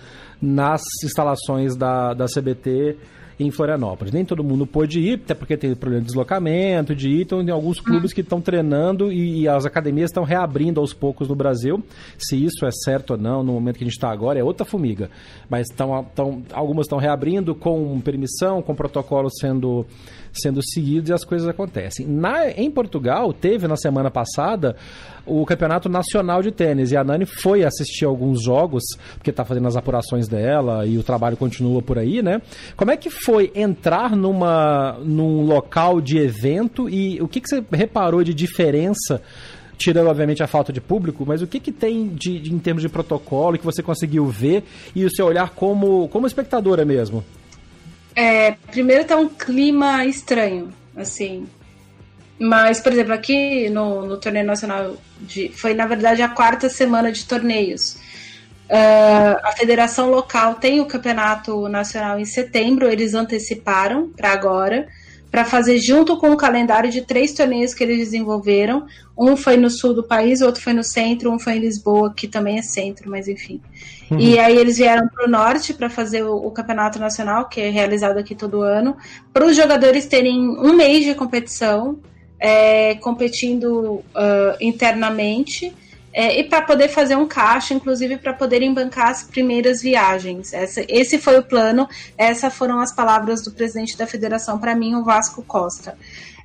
nas instalações da, da CBT em Florianópolis. Nem todo mundo pôde ir, até porque tem problema de deslocamento, de ir, então tem alguns clubes que estão treinando e, e, as academias estão reabrindo aos poucos no Brasil. Se isso é certo ou não, no momento que a gente está agora, é outra formiga. Mas tão, tão, algumas estão reabrindo com permissão, com protocolos sendo sendo seguidos e as coisas acontecem. Na, em Portugal, teve na semana passada o Campeonato Nacional de Tênis e a Nani foi assistir alguns jogos, porque está fazendo as apurações dela e o trabalho continua por aí, né? Como é que foi entrar numa, num local de evento e o que, que você reparou de diferença? tirando obviamente a falta de público, mas o que, que tem de, de, em termos de protocolo que você conseguiu ver e o seu olhar como, como espectadora mesmo?
É, primeiro tá um clima estranho, assim. Mas, por exemplo, aqui no, no torneio nacional de, foi na verdade a quarta semana de torneios. Uh, a federação local tem o campeonato nacional em setembro, eles anteciparam para agora para fazer junto com o calendário de três torneios que eles desenvolveram. Um foi no sul do país, outro foi no centro, um foi em Lisboa, que também é centro, mas enfim. Uhum. E aí eles vieram para o norte para fazer o, o, campeonato nacional, que é realizado aqui todo ano, para os jogadores terem um mês de competição, é, competindo uh, internamente é, e para poder fazer um caixa, inclusive para poderem bancar as primeiras viagens. Essa, esse foi o plano, essas foram as palavras do presidente da federação para mim, o Vasco Costa.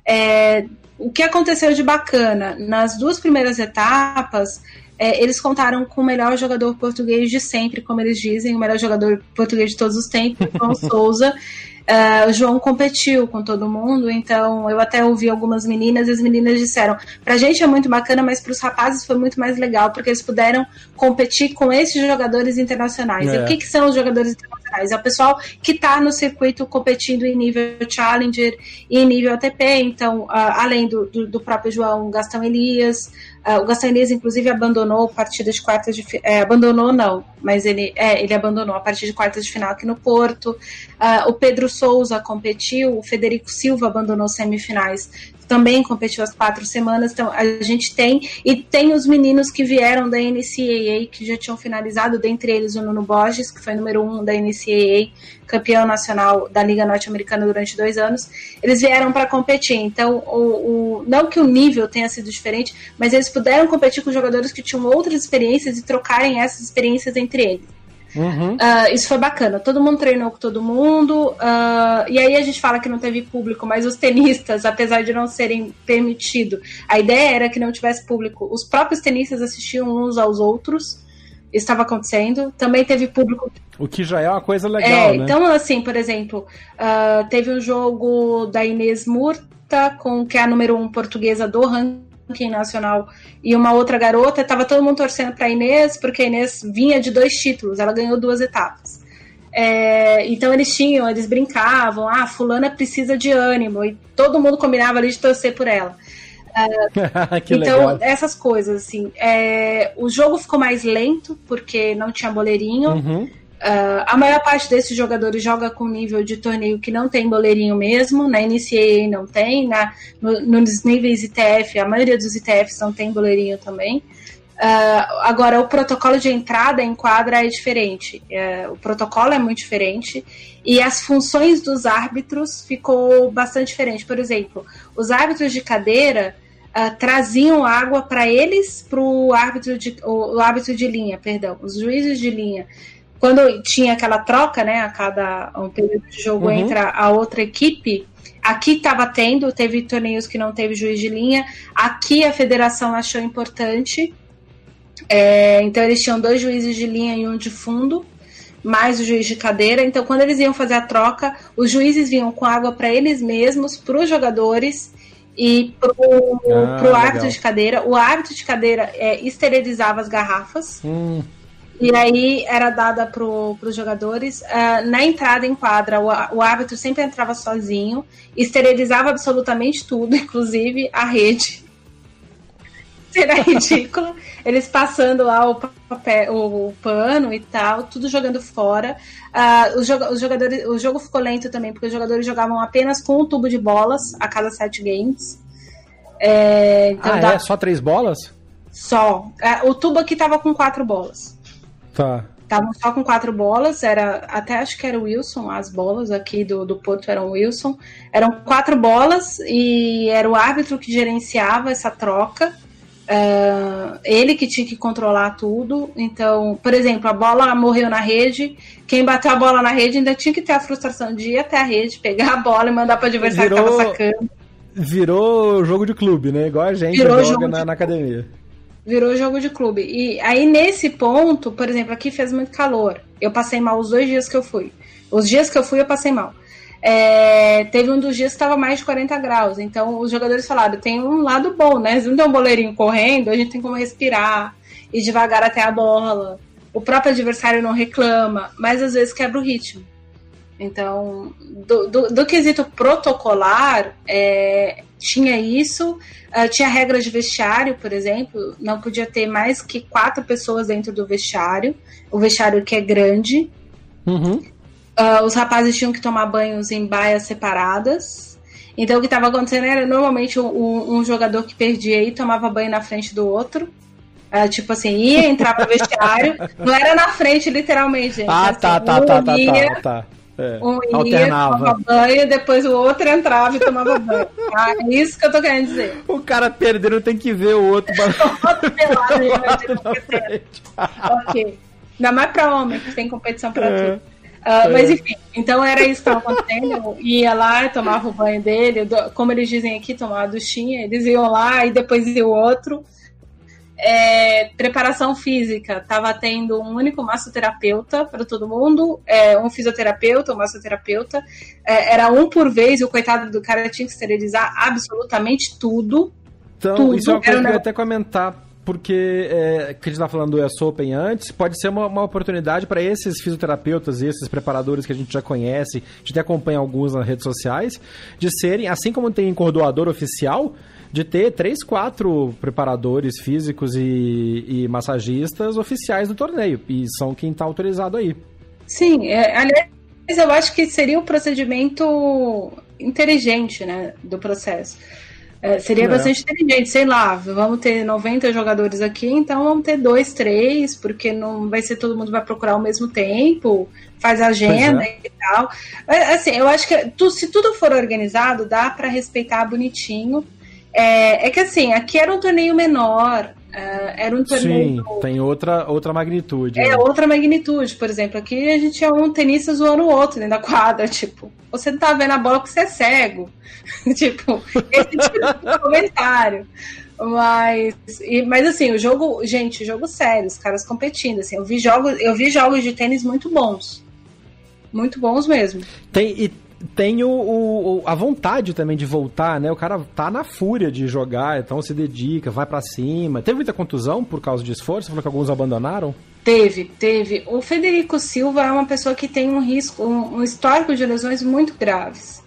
É, o que aconteceu de bacana? Nas duas primeiras etapas, é, eles contaram com o melhor jogador português de sempre, como eles dizem, o melhor jogador português de todos os tempos, João Souza. Uh, o João competiu com todo mundo, então eu até ouvi algumas meninas e as meninas disseram: pra gente é muito bacana, mas para os rapazes foi muito mais legal, porque eles puderam competir com esses jogadores internacionais. É. E o que, que são os jogadores internacionais? É o pessoal que está no circuito competindo em nível Challenger e em nível ATP. Então, uh, além do, do, do, próprio João Gastão Elias, uh, o Elias, inclusive, abandonou a partida de quartas de é, abandonou não, mas ele, é, ele abandonou a partida de quartas de final aqui no Porto. Uh, o Pedro Souza competiu, o Federico Silva abandonou semifinais também competiu as quatro semanas. Então, a gente tem. E tem os meninos que vieram da NCAA, que já tinham finalizado, dentre eles o Nuno Borges, que foi número um da NCAA, campeão nacional da Liga Norte-Americana durante dois anos. Eles vieram para competir. Então, o, o, não que o nível tenha sido diferente, mas eles puderam competir com jogadores que tinham outras experiências e trocarem essas experiências entre eles. Uhum. Uh, isso foi bacana. Todo mundo treinou com todo mundo. Uh, e aí a gente fala que não teve público, mas os tenistas, apesar de não serem permitido, a ideia era que não tivesse público. Os próprios tenistas assistiam uns aos outros. Estava acontecendo. Também teve público.
O que já é uma coisa legal. É,
né? Então, assim, por exemplo, uh, teve um jogo da Inês Murta, com, que é a número um portuguesa do ranking ranking nacional e uma outra garota, estava todo mundo torcendo para Inês, porque a Inês vinha de dois títulos, ela ganhou duas etapas. É, então eles tinham, eles brincavam, ah, fulana precisa de ânimo, e todo mundo combinava ali de torcer por ela. Uh, então, legal. essas coisas, assim. É, o jogo ficou mais lento, porque não tinha boleirinho. Uhum. Uh, a maior parte desses jogadores joga com nível de torneio que não tem boleirinho mesmo, na NCAA não tem, na, no, nos níveis ITF, a maioria dos ITFs não tem boleirinho também. Uh, agora, o protocolo de entrada em quadra é diferente. Uh, o protocolo é muito diferente e as funções dos árbitros ficou bastante diferente. Por exemplo, os árbitros de cadeira uh, traziam água para eles, para o árbitro de o, o árbitro de linha, perdão, os juízes de linha quando tinha aquela troca, né, a cada um período de jogo uhum. entra a outra equipe, aqui estava tendo, teve torneios que não teve juiz de linha, aqui a federação achou importante, é, então eles tinham dois juízes de linha e um de fundo, mais o juiz de cadeira, então quando eles iam fazer a troca, os juízes vinham com água para eles mesmos, para os jogadores e para o ah, árbitro de cadeira. O árbitro de cadeira é, esterilizava as garrafas. Hum. E aí era dada para os jogadores. Uh, na entrada em quadra, o, o árbitro sempre entrava sozinho, esterilizava absolutamente tudo, inclusive a rede. Será ridículo. Eles passando lá o, papel, o, o pano e tal, tudo jogando fora. Uh, os, os jogadores, o jogo ficou lento também, porque os jogadores jogavam apenas com um tubo de bolas a cada sete games.
É, então ah, dá... é? Só três bolas?
Só. Uh, o tubo aqui tava com quatro bolas.
Tá.
Estavam só com quatro bolas, era até acho que era o Wilson, as bolas aqui do, do Porto eram Wilson. Eram quatro bolas e era o árbitro que gerenciava essa troca. Uh, ele que tinha que controlar tudo. Então, por exemplo, a bola morreu na rede. Quem bateu a bola na rede ainda tinha que ter a frustração de ir até a rede, pegar a bola e mandar para o adversário Virou... que estava sacando.
Virou jogo de clube, né? Igual a gente Virou joga na, na academia.
Virou jogo de clube. E aí, nesse ponto, por exemplo, aqui fez muito calor. Eu passei mal os dois dias que eu fui. Os dias que eu fui, eu passei mal. É, teve um dos dias que estava mais de 40 graus. Então, os jogadores falaram: tem um lado bom, né? Se não tem um boleirinho correndo, a gente tem como respirar, ir devagar até a bola. O próprio adversário não reclama, mas às vezes quebra o ritmo. Então, do, do, do quesito protocolar, é, tinha isso, uh, tinha regras de vestiário, por exemplo, não podia ter mais que quatro pessoas dentro do vestiário, o vestiário que é grande. Uhum. Uh, os rapazes tinham que tomar banhos em baias separadas. Então, o que estava acontecendo era normalmente um, um, jogador que perdia e tomava banho na frente do outro. Uh, tipo assim, ia entrar pro vestiário, não era na frente, literalmente, gente.
Ah,
assim,
tá, tá, tá, tá, tá, tá.
É, um ia, tomava banho, depois o outro entrava e tomava banho. Ah, é isso que eu tô querendo dizer.
O cara perdendo tem que ver o outro. o outro pelado,
Ok. Ainda mais pra homem, que tem competição pra é. tudo. Uh, mas enfim, então era isso que estava acontecendo. Eu ia lá, tomava o banho dele, como eles dizem aqui, tomava a duchinha, eles iam lá e depois ia o outro é, preparação física, estava tendo um único massoterapeuta para todo mundo, é, um fisioterapeuta, um massoterapeuta, é, era um por vez, e o coitado do cara tinha que esterilizar absolutamente tudo.
Então, tudo. isso é uma coisa que eu ia até comentar. porque é, que a gente estava falando do US Open antes, pode ser uma, uma oportunidade para esses fisioterapeutas e esses preparadores que a gente já conhece, a gente até acompanha alguns nas redes sociais, de serem, assim como tem encordoador oficial, de ter três, quatro preparadores físicos e, e massagistas oficiais do torneio. E são quem está autorizado aí.
Sim, é, aliás, eu acho que seria o um procedimento inteligente né, do processo. É, seria é. bastante inteligente, sei lá, vamos ter 90 jogadores aqui, então vamos ter dois, três, porque não vai ser todo mundo vai procurar ao mesmo tempo, faz agenda é. e tal. É, assim, eu acho que tu, se tudo for organizado, dá para respeitar bonitinho. É, é que assim, aqui era um torneio menor, Uh, era um torneio.
Sim, tem outra, outra magnitude.
É, né? outra magnitude. Por exemplo, aqui a gente tinha um tenista zoando o outro dentro da quadra. Tipo, você não tá vendo a bola porque você é cego. tipo, esse tipo de comentário. Mas, e, mas assim, o jogo, gente, jogo sério, os caras competindo. Assim, eu vi jogos, eu vi jogos de tênis muito bons. Muito bons mesmo.
Tem, e tem o, o, a vontade também de voltar, né? O cara tá na fúria de jogar, então se dedica, vai para cima. Teve muita contusão por causa de esforço? Você falou que alguns abandonaram?
Teve, teve. O Federico Silva é uma pessoa que tem um risco, um, um histórico de lesões muito graves.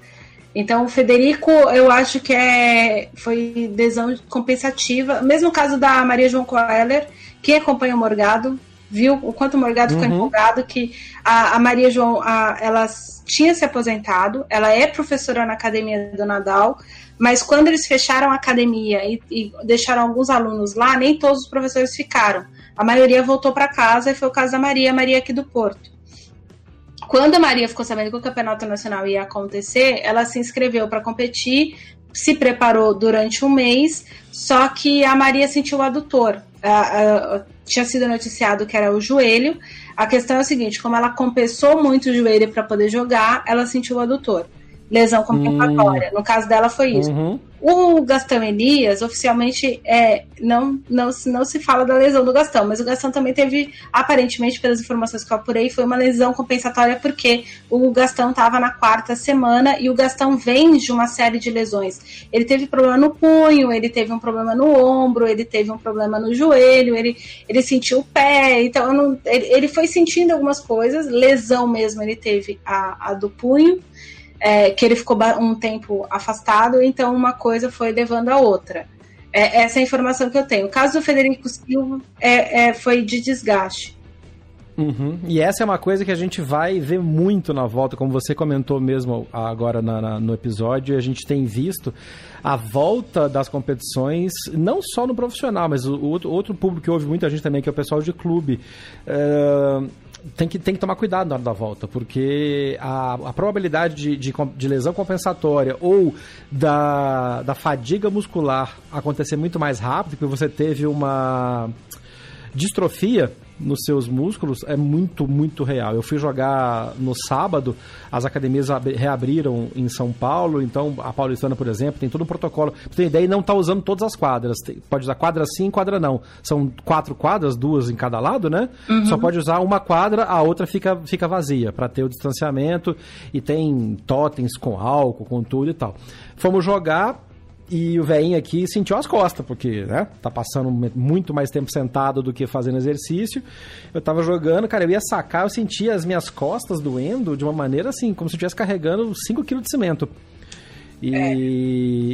Então, o Federico, eu acho que é, foi lesão compensativa. Mesmo caso da Maria João Coeller, que acompanha o Morgado, viu o quanto o Morgado uhum. ficou empolgado que a, a Maria João, a, ela tinha se aposentado, ela é professora na academia do Nadal, mas quando eles fecharam a academia e, e deixaram alguns alunos lá, nem todos os professores ficaram. A maioria voltou para casa e foi o caso da Maria, Maria aqui do Porto. Quando a Maria ficou sabendo que o campeonato nacional ia acontecer, ela se inscreveu para competir, se preparou durante um mês, só que a Maria sentiu o adutor. Tinha sido noticiado que era o joelho. A questão é a seguinte: como ela compensou muito o joelho para poder jogar, ela sentiu o adutor. Lesão compensatória. Hum. No caso dela foi isso. Uhum. O Gastão Elias, oficialmente, é, não, não, não se fala da lesão do Gastão, mas o Gastão também teve, aparentemente, pelas informações que eu apurei, foi uma lesão compensatória porque o Gastão estava na quarta semana e o Gastão vem de uma série de lesões. Ele teve problema no punho, ele teve um problema no ombro, ele teve um problema no joelho, ele, ele sentiu o pé, então não, ele, ele foi sentindo algumas coisas, lesão mesmo ele teve a, a do punho é, que ele ficou um tempo afastado, então uma coisa foi levando a outra. É, essa é a informação que eu tenho. O caso do Federico Silva é, é, foi de desgaste.
Uhum. E essa é uma coisa que a gente vai ver muito na volta, como você comentou mesmo agora na, na, no episódio, a gente tem visto a volta das competições, não só no profissional, mas o, o outro público que ouve muita gente também, que é o pessoal de clube. Uh, tem que, tem que tomar cuidado na hora da volta, porque a, a probabilidade de, de, de, lesão compensatória ou da, da fadiga muscular acontecer muito mais rápido, porque você teve uma distrofia nos seus músculos é muito, muito real. Eu fui jogar no sábado, as academias reabriram em São Paulo, então a Paulistana, por exemplo, tem todo um protocolo. Pra ter ideia, não está usando todas as quadras. Pode usar quadra sim, quadra não. São quatro quadras, duas em cada lado, né? Uhum. Só pode usar uma quadra, a outra fica, fica vazia, para ter o distanciamento. E tem totens com álcool, com tudo e tal. Fomos jogar, e o velhinho aqui sentiu as costas, porque, né, tá passando muito mais tempo sentado do que fazendo exercício. Eu tava jogando, cara, eu ia sacar, eu sentia as minhas costas doendo de uma maneira assim, como se eu estivesse carregando 5 kg de cimento. E é.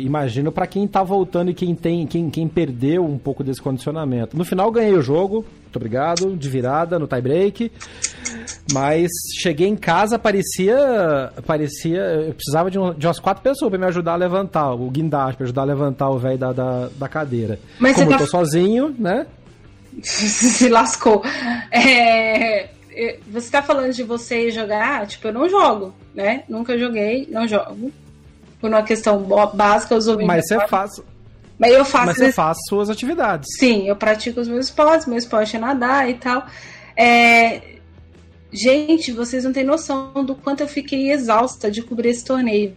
imagino para quem tá voltando e quem tem, quem, quem perdeu um pouco desse condicionamento. No final ganhei o jogo, muito obrigado, de virada no tie break. Mas cheguei em casa, parecia. parecia eu precisava de, um, de umas quatro pessoas para me ajudar a levantar, o guindaste, para ajudar a levantar o velho da, da, da, cadeira. Mas Como eu tá... tô sozinho, né?
Se lascou. É, é, você tá falando de você jogar? Tipo, eu não jogo, né? Nunca joguei, não jogo por uma questão básica, os ouvintes.
Mas você faz.
Mas eu faço.
Mas você faz suas atividades.
Sim, eu pratico os meus esportes, meu esporte é nadar e tal. É... Gente, vocês não têm noção do quanto eu fiquei exausta de cobrir esse torneio.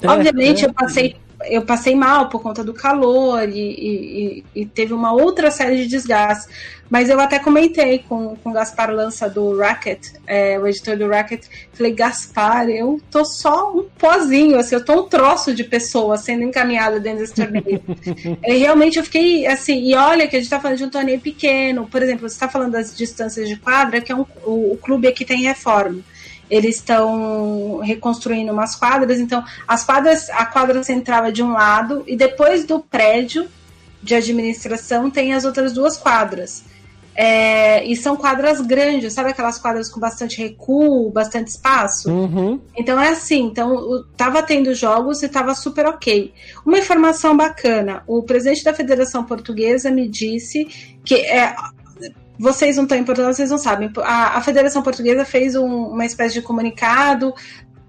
É, Obviamente, é, eu passei eu passei mal por conta do calor e, e, e, teve uma outra série de desgastes. Mas eu até comentei com, com o Gaspar Lança do Racket, é, o editor do Racket, falei, Gaspar, eu tô só um pozinho, assim, eu tô um troço de pessoa sendo encaminhada dentro desse torneio. e realmente eu fiquei assim, e olha que a gente tá falando de um torneio pequeno, por exemplo, você tá falando das distâncias de quadra, que é um, o, o clube aqui tem reforma eles estão reconstruindo umas quadras, então as quadras, a quadra central é de um lado e depois do prédio de administração tem as outras duas quadras. É, e são quadras grandes, sabe aquelas quadras com bastante recuo, bastante espaço?
Uhum.
Então é assim, então tava tendo jogos e tava super ok. Uma informação bacana, o presidente da Federação Portuguesa me disse que é, vocês não estão em Portugal, vocês não sabem. A, a Federação Portuguesa fez um, uma espécie de comunicado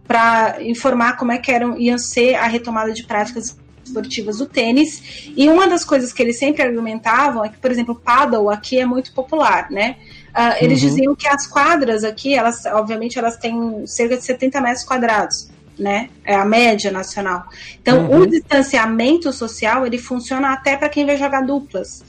para informar como é que eram, iam ser a retomada de práticas esportivas do tênis. E uma das coisas que eles sempre argumentavam é que, por exemplo, o paddle aqui é muito popular, né? Uh, eles uhum. diziam que as quadras aqui, elas, obviamente, elas têm cerca de 70 metros quadrados, né? É a média nacional. Então, uhum. o distanciamento social, ele funciona até para quem vai jogar duplas.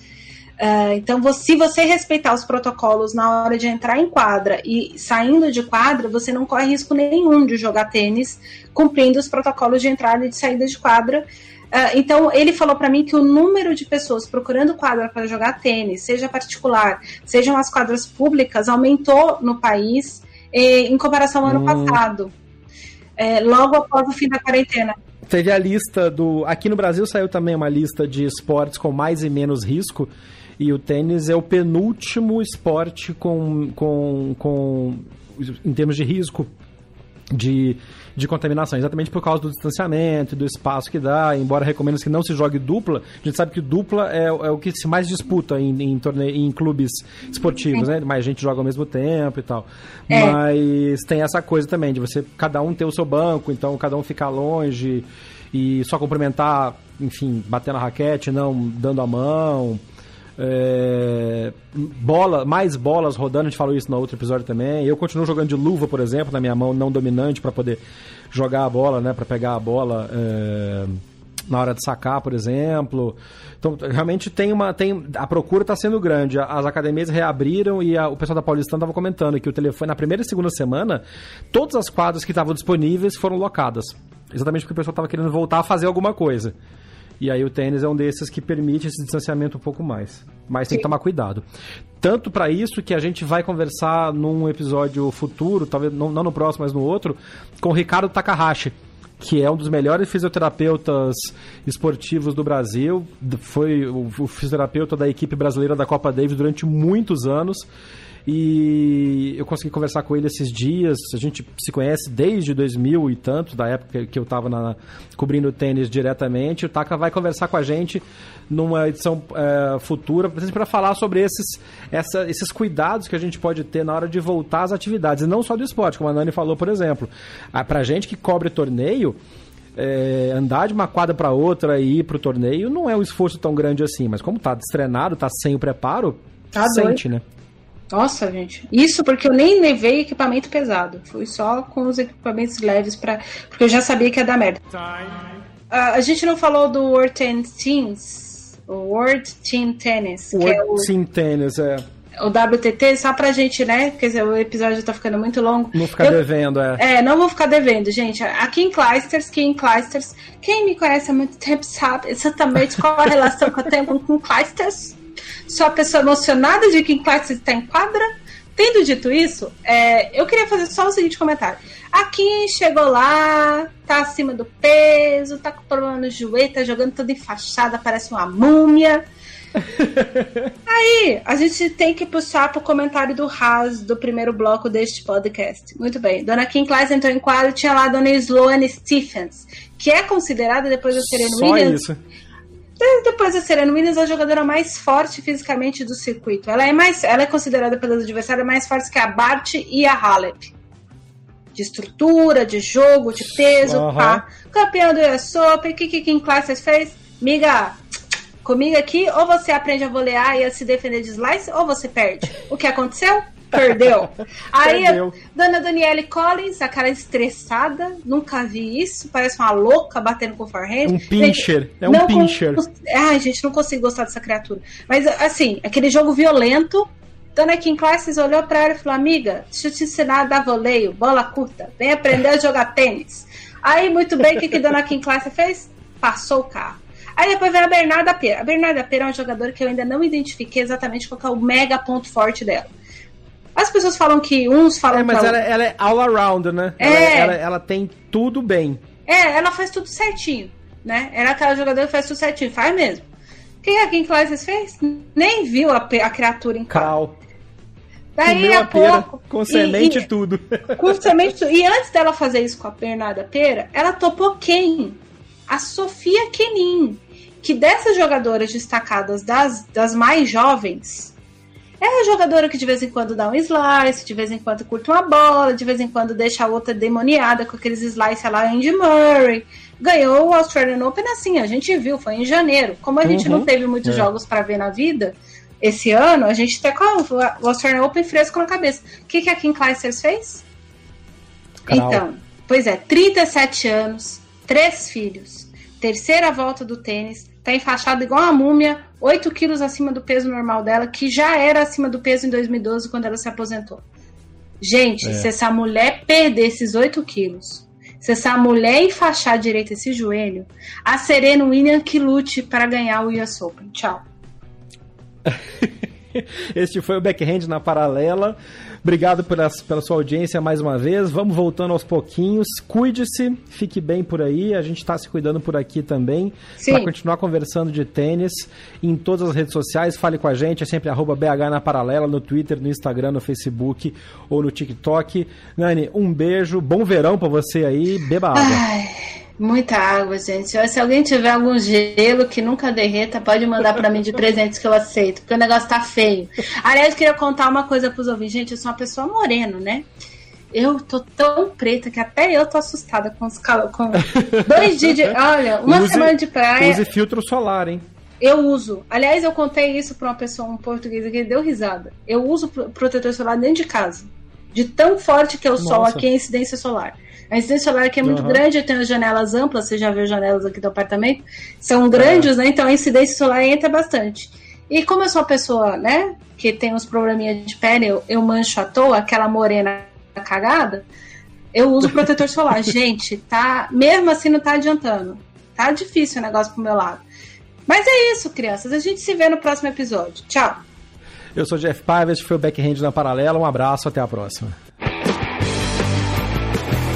Uh, então, você, se você respeitar os protocolos na hora de entrar em quadra e saindo de quadra, você não corre risco nenhum de jogar tênis cumprindo os protocolos de entrada e de saída de quadra. Uh, então, ele falou para mim que o número de pessoas procurando quadra para jogar tênis, seja particular, sejam as quadras públicas, aumentou no país eh, em comparação ao ano hum. passado, eh, logo após o fim da quarentena.
Teve a lista do. Aqui no Brasil saiu também uma lista de esportes com mais e menos risco. E o tênis é o penúltimo esporte com, com, com em termos de risco de, de contaminação, exatamente por causa do distanciamento, do espaço que dá, embora recomendo que não se jogue dupla, a gente sabe que dupla é, é o que se mais disputa em, em, torne... em clubes esportivos, né? Mais gente joga ao mesmo tempo e tal. É. Mas tem essa coisa também de você, cada um ter o seu banco, então cada um ficar longe e só cumprimentar, enfim, bater na raquete, não dando a mão. É, bola, mais bolas rodando, a gente falou isso no outro episódio também. Eu continuo jogando de luva, por exemplo, na minha mão não dominante para poder jogar a bola, né, para pegar a bola é, na hora de sacar, por exemplo. Então, realmente tem uma tem a procura está sendo grande. As academias reabriram e a, o pessoal da Paulistana estava comentando que o telefone na primeira e segunda semana, todas as quadras que estavam disponíveis foram locadas. Exatamente porque o pessoal estava querendo voltar a fazer alguma coisa. E aí o tênis é um desses que permite esse distanciamento um pouco mais. Mas tem que tomar cuidado. Tanto para isso que a gente vai conversar num episódio futuro, talvez não, não no próximo, mas no outro, com o Ricardo Takahashi que é um dos melhores fisioterapeutas esportivos do Brasil, foi o fisioterapeuta da equipe brasileira da Copa Davis durante muitos anos e eu consegui conversar com ele esses dias. A gente se conhece desde 2000 e tanto, da época que eu estava cobrindo tênis diretamente. O Taka vai conversar com a gente numa edição é, futura para falar sobre esses, essa, esses cuidados que a gente pode ter na hora de voltar às atividades, e não só do esporte, como a Nani falou, por exemplo. Para gente que cobre torneio, é, andar de uma quadra para outra e ir para o torneio não é um esforço tão grande assim, mas como tá destreinado, tá sem o preparo, tá sente, doido. né?
Nossa, gente. Isso porque eu nem levei equipamento pesado. Fui só com os equipamentos leves para porque eu já sabia que ia dar merda. Uh, a gente não falou do World Tennis Teams, o World Team Tennis,
World é o, Team Tennis, é.
O WTT, só pra gente, né? Quer dizer, o episódio já tá ficando muito longo.
Não ficar eu, devendo, é.
É, não vou ficar devendo, gente. Aqui em Clysters, Kim Clysters, quem me conhece há muito tempo sabe exatamente qual a relação que eu tenho com Clysters sou a pessoa emocionada de que classe está em quadra. Tendo dito isso, é, eu queria fazer só o seguinte comentário. Aqui chegou lá, tá acima do peso, tá com problema no joelho, tá jogando toda enfaixada, parece uma múmia. Aí, a gente tem que puxar pro comentário do Haas do primeiro bloco deste podcast. Muito bem. Dona Kim Klaes entrou em quadro, tinha lá a Dona Sloane Stephens, que é considerada, depois da Serena Williams, isso depois da Serena Williams, a jogadora mais forte fisicamente do circuito. Ela é mais, ela é considerada pelos adversários mais forte que a Bart e a Halep. De estrutura, de jogo, de peso, uhum. pá. Campeão do US Open, o que que Kim Classes fez? Miga, comigo aqui, ou você aprende a volear e a se defender de slice, ou você perde. O que aconteceu? Perdeu. Aí, Perdeu. dona Daniele Collins, a cara estressada, nunca vi isso, parece uma louca batendo com o forehand.
Um pincher, é um pincher.
Ai, gente, não consigo gostar dessa criatura. Mas, assim, aquele jogo violento, Dona Kim Classes olhou para ela e falou: Amiga, deixa eu te ensinar a dar voleio, bola curta, vem aprender a jogar tênis. Aí, muito bem, o que, que Dona Kim Classes fez? Passou o carro. Aí depois vem a Bernarda Pera. A Bernarda Pera é uma jogadora que eu ainda não identifiquei exatamente qual é o mega ponto forte dela. As pessoas falam que uns falam
é, mas ela, ela, é all around, né? É. Ela, ela, ela, tem tudo bem.
É, ela faz tudo certinho, né? Era é aquela jogadora que faz tudo certinho, faz mesmo. Quem é quem Classes fez? Nem viu a, a criatura em
cal. Daí a, pouco. Com semente e, tudo.
Com semente E antes dela fazer isso com a Bernarda Pera, ela topou quem? A Sofia Kenin. Que dessas jogadoras destacadas das, das mais jovens, é a jogadora que de vez em quando dá um slice, de vez em quando curta uma bola, de vez em quando deixa a outra demoniada com aqueles slices lá, Andy Murray. Ganhou o Australian Open assim, a gente viu, foi em janeiro. Como a gente não uhum. teve muitos é. jogos para ver na vida, esse ano, a gente tá com o Australian Open fresco na cabeça. O que, que a Kim Clijsters fez? Então, pois é, 37 anos, três filhos, terceira volta do tênis, tá enfaixada igual uma múmia, 8 quilos acima do peso normal dela, que já era acima do peso em 2012 quando ela se aposentou. Gente, é. se essa mulher perder esses 8 quilos, se essa mulher enfaixar direito esse joelho, a Serena Williams que lute para ganhar o US Open. Tchau.
este foi o Backhand na Paralela. Obrigado pela, pela sua audiência mais uma vez. Vamos voltando aos pouquinhos. Cuide-se, fique bem por aí. A gente está se cuidando por aqui também. Para continuar conversando de tênis em todas as redes sociais. Fale com a gente. É sempre arroba BH na Paralela, no Twitter, no Instagram, no Facebook ou no TikTok. Nani, um beijo. Bom verão para você aí. Beba água.
Ai. Muita água, gente. Se alguém tiver algum gelo que nunca derreta, pode mandar para mim de presentes que eu aceito, porque o negócio tá feio. Aliás, eu queria contar uma coisa pros ouvintes. Gente, eu sou uma pessoa morena, né? Eu tô tão preta que até eu tô assustada com os cal... com dois dias de. Olha, uma use, semana de praia.
Use filtro solar, hein?
Eu uso. Aliás, eu contei isso pra uma pessoa, um português aqui, ele deu risada. Eu uso protetor solar dentro de casa. De tão forte que é o Nossa. sol aqui, a incidência solar. A incidência solar aqui é muito uhum. grande, tem as janelas amplas, você já viu as janelas aqui do apartamento? São grandes, né? Então a incidência solar entra bastante. E como eu sou uma pessoa, né, que tem uns probleminhas de pele, eu, eu mancho à toa, aquela morena cagada, eu uso protetor solar. Gente, tá. Mesmo assim não tá adiantando. Tá difícil o negócio pro meu lado. Mas é isso, crianças. A gente se vê no próximo episódio. Tchau.
Eu sou Jeff Paiva, este foi o Backhand na Paralela. Um abraço, até a próxima.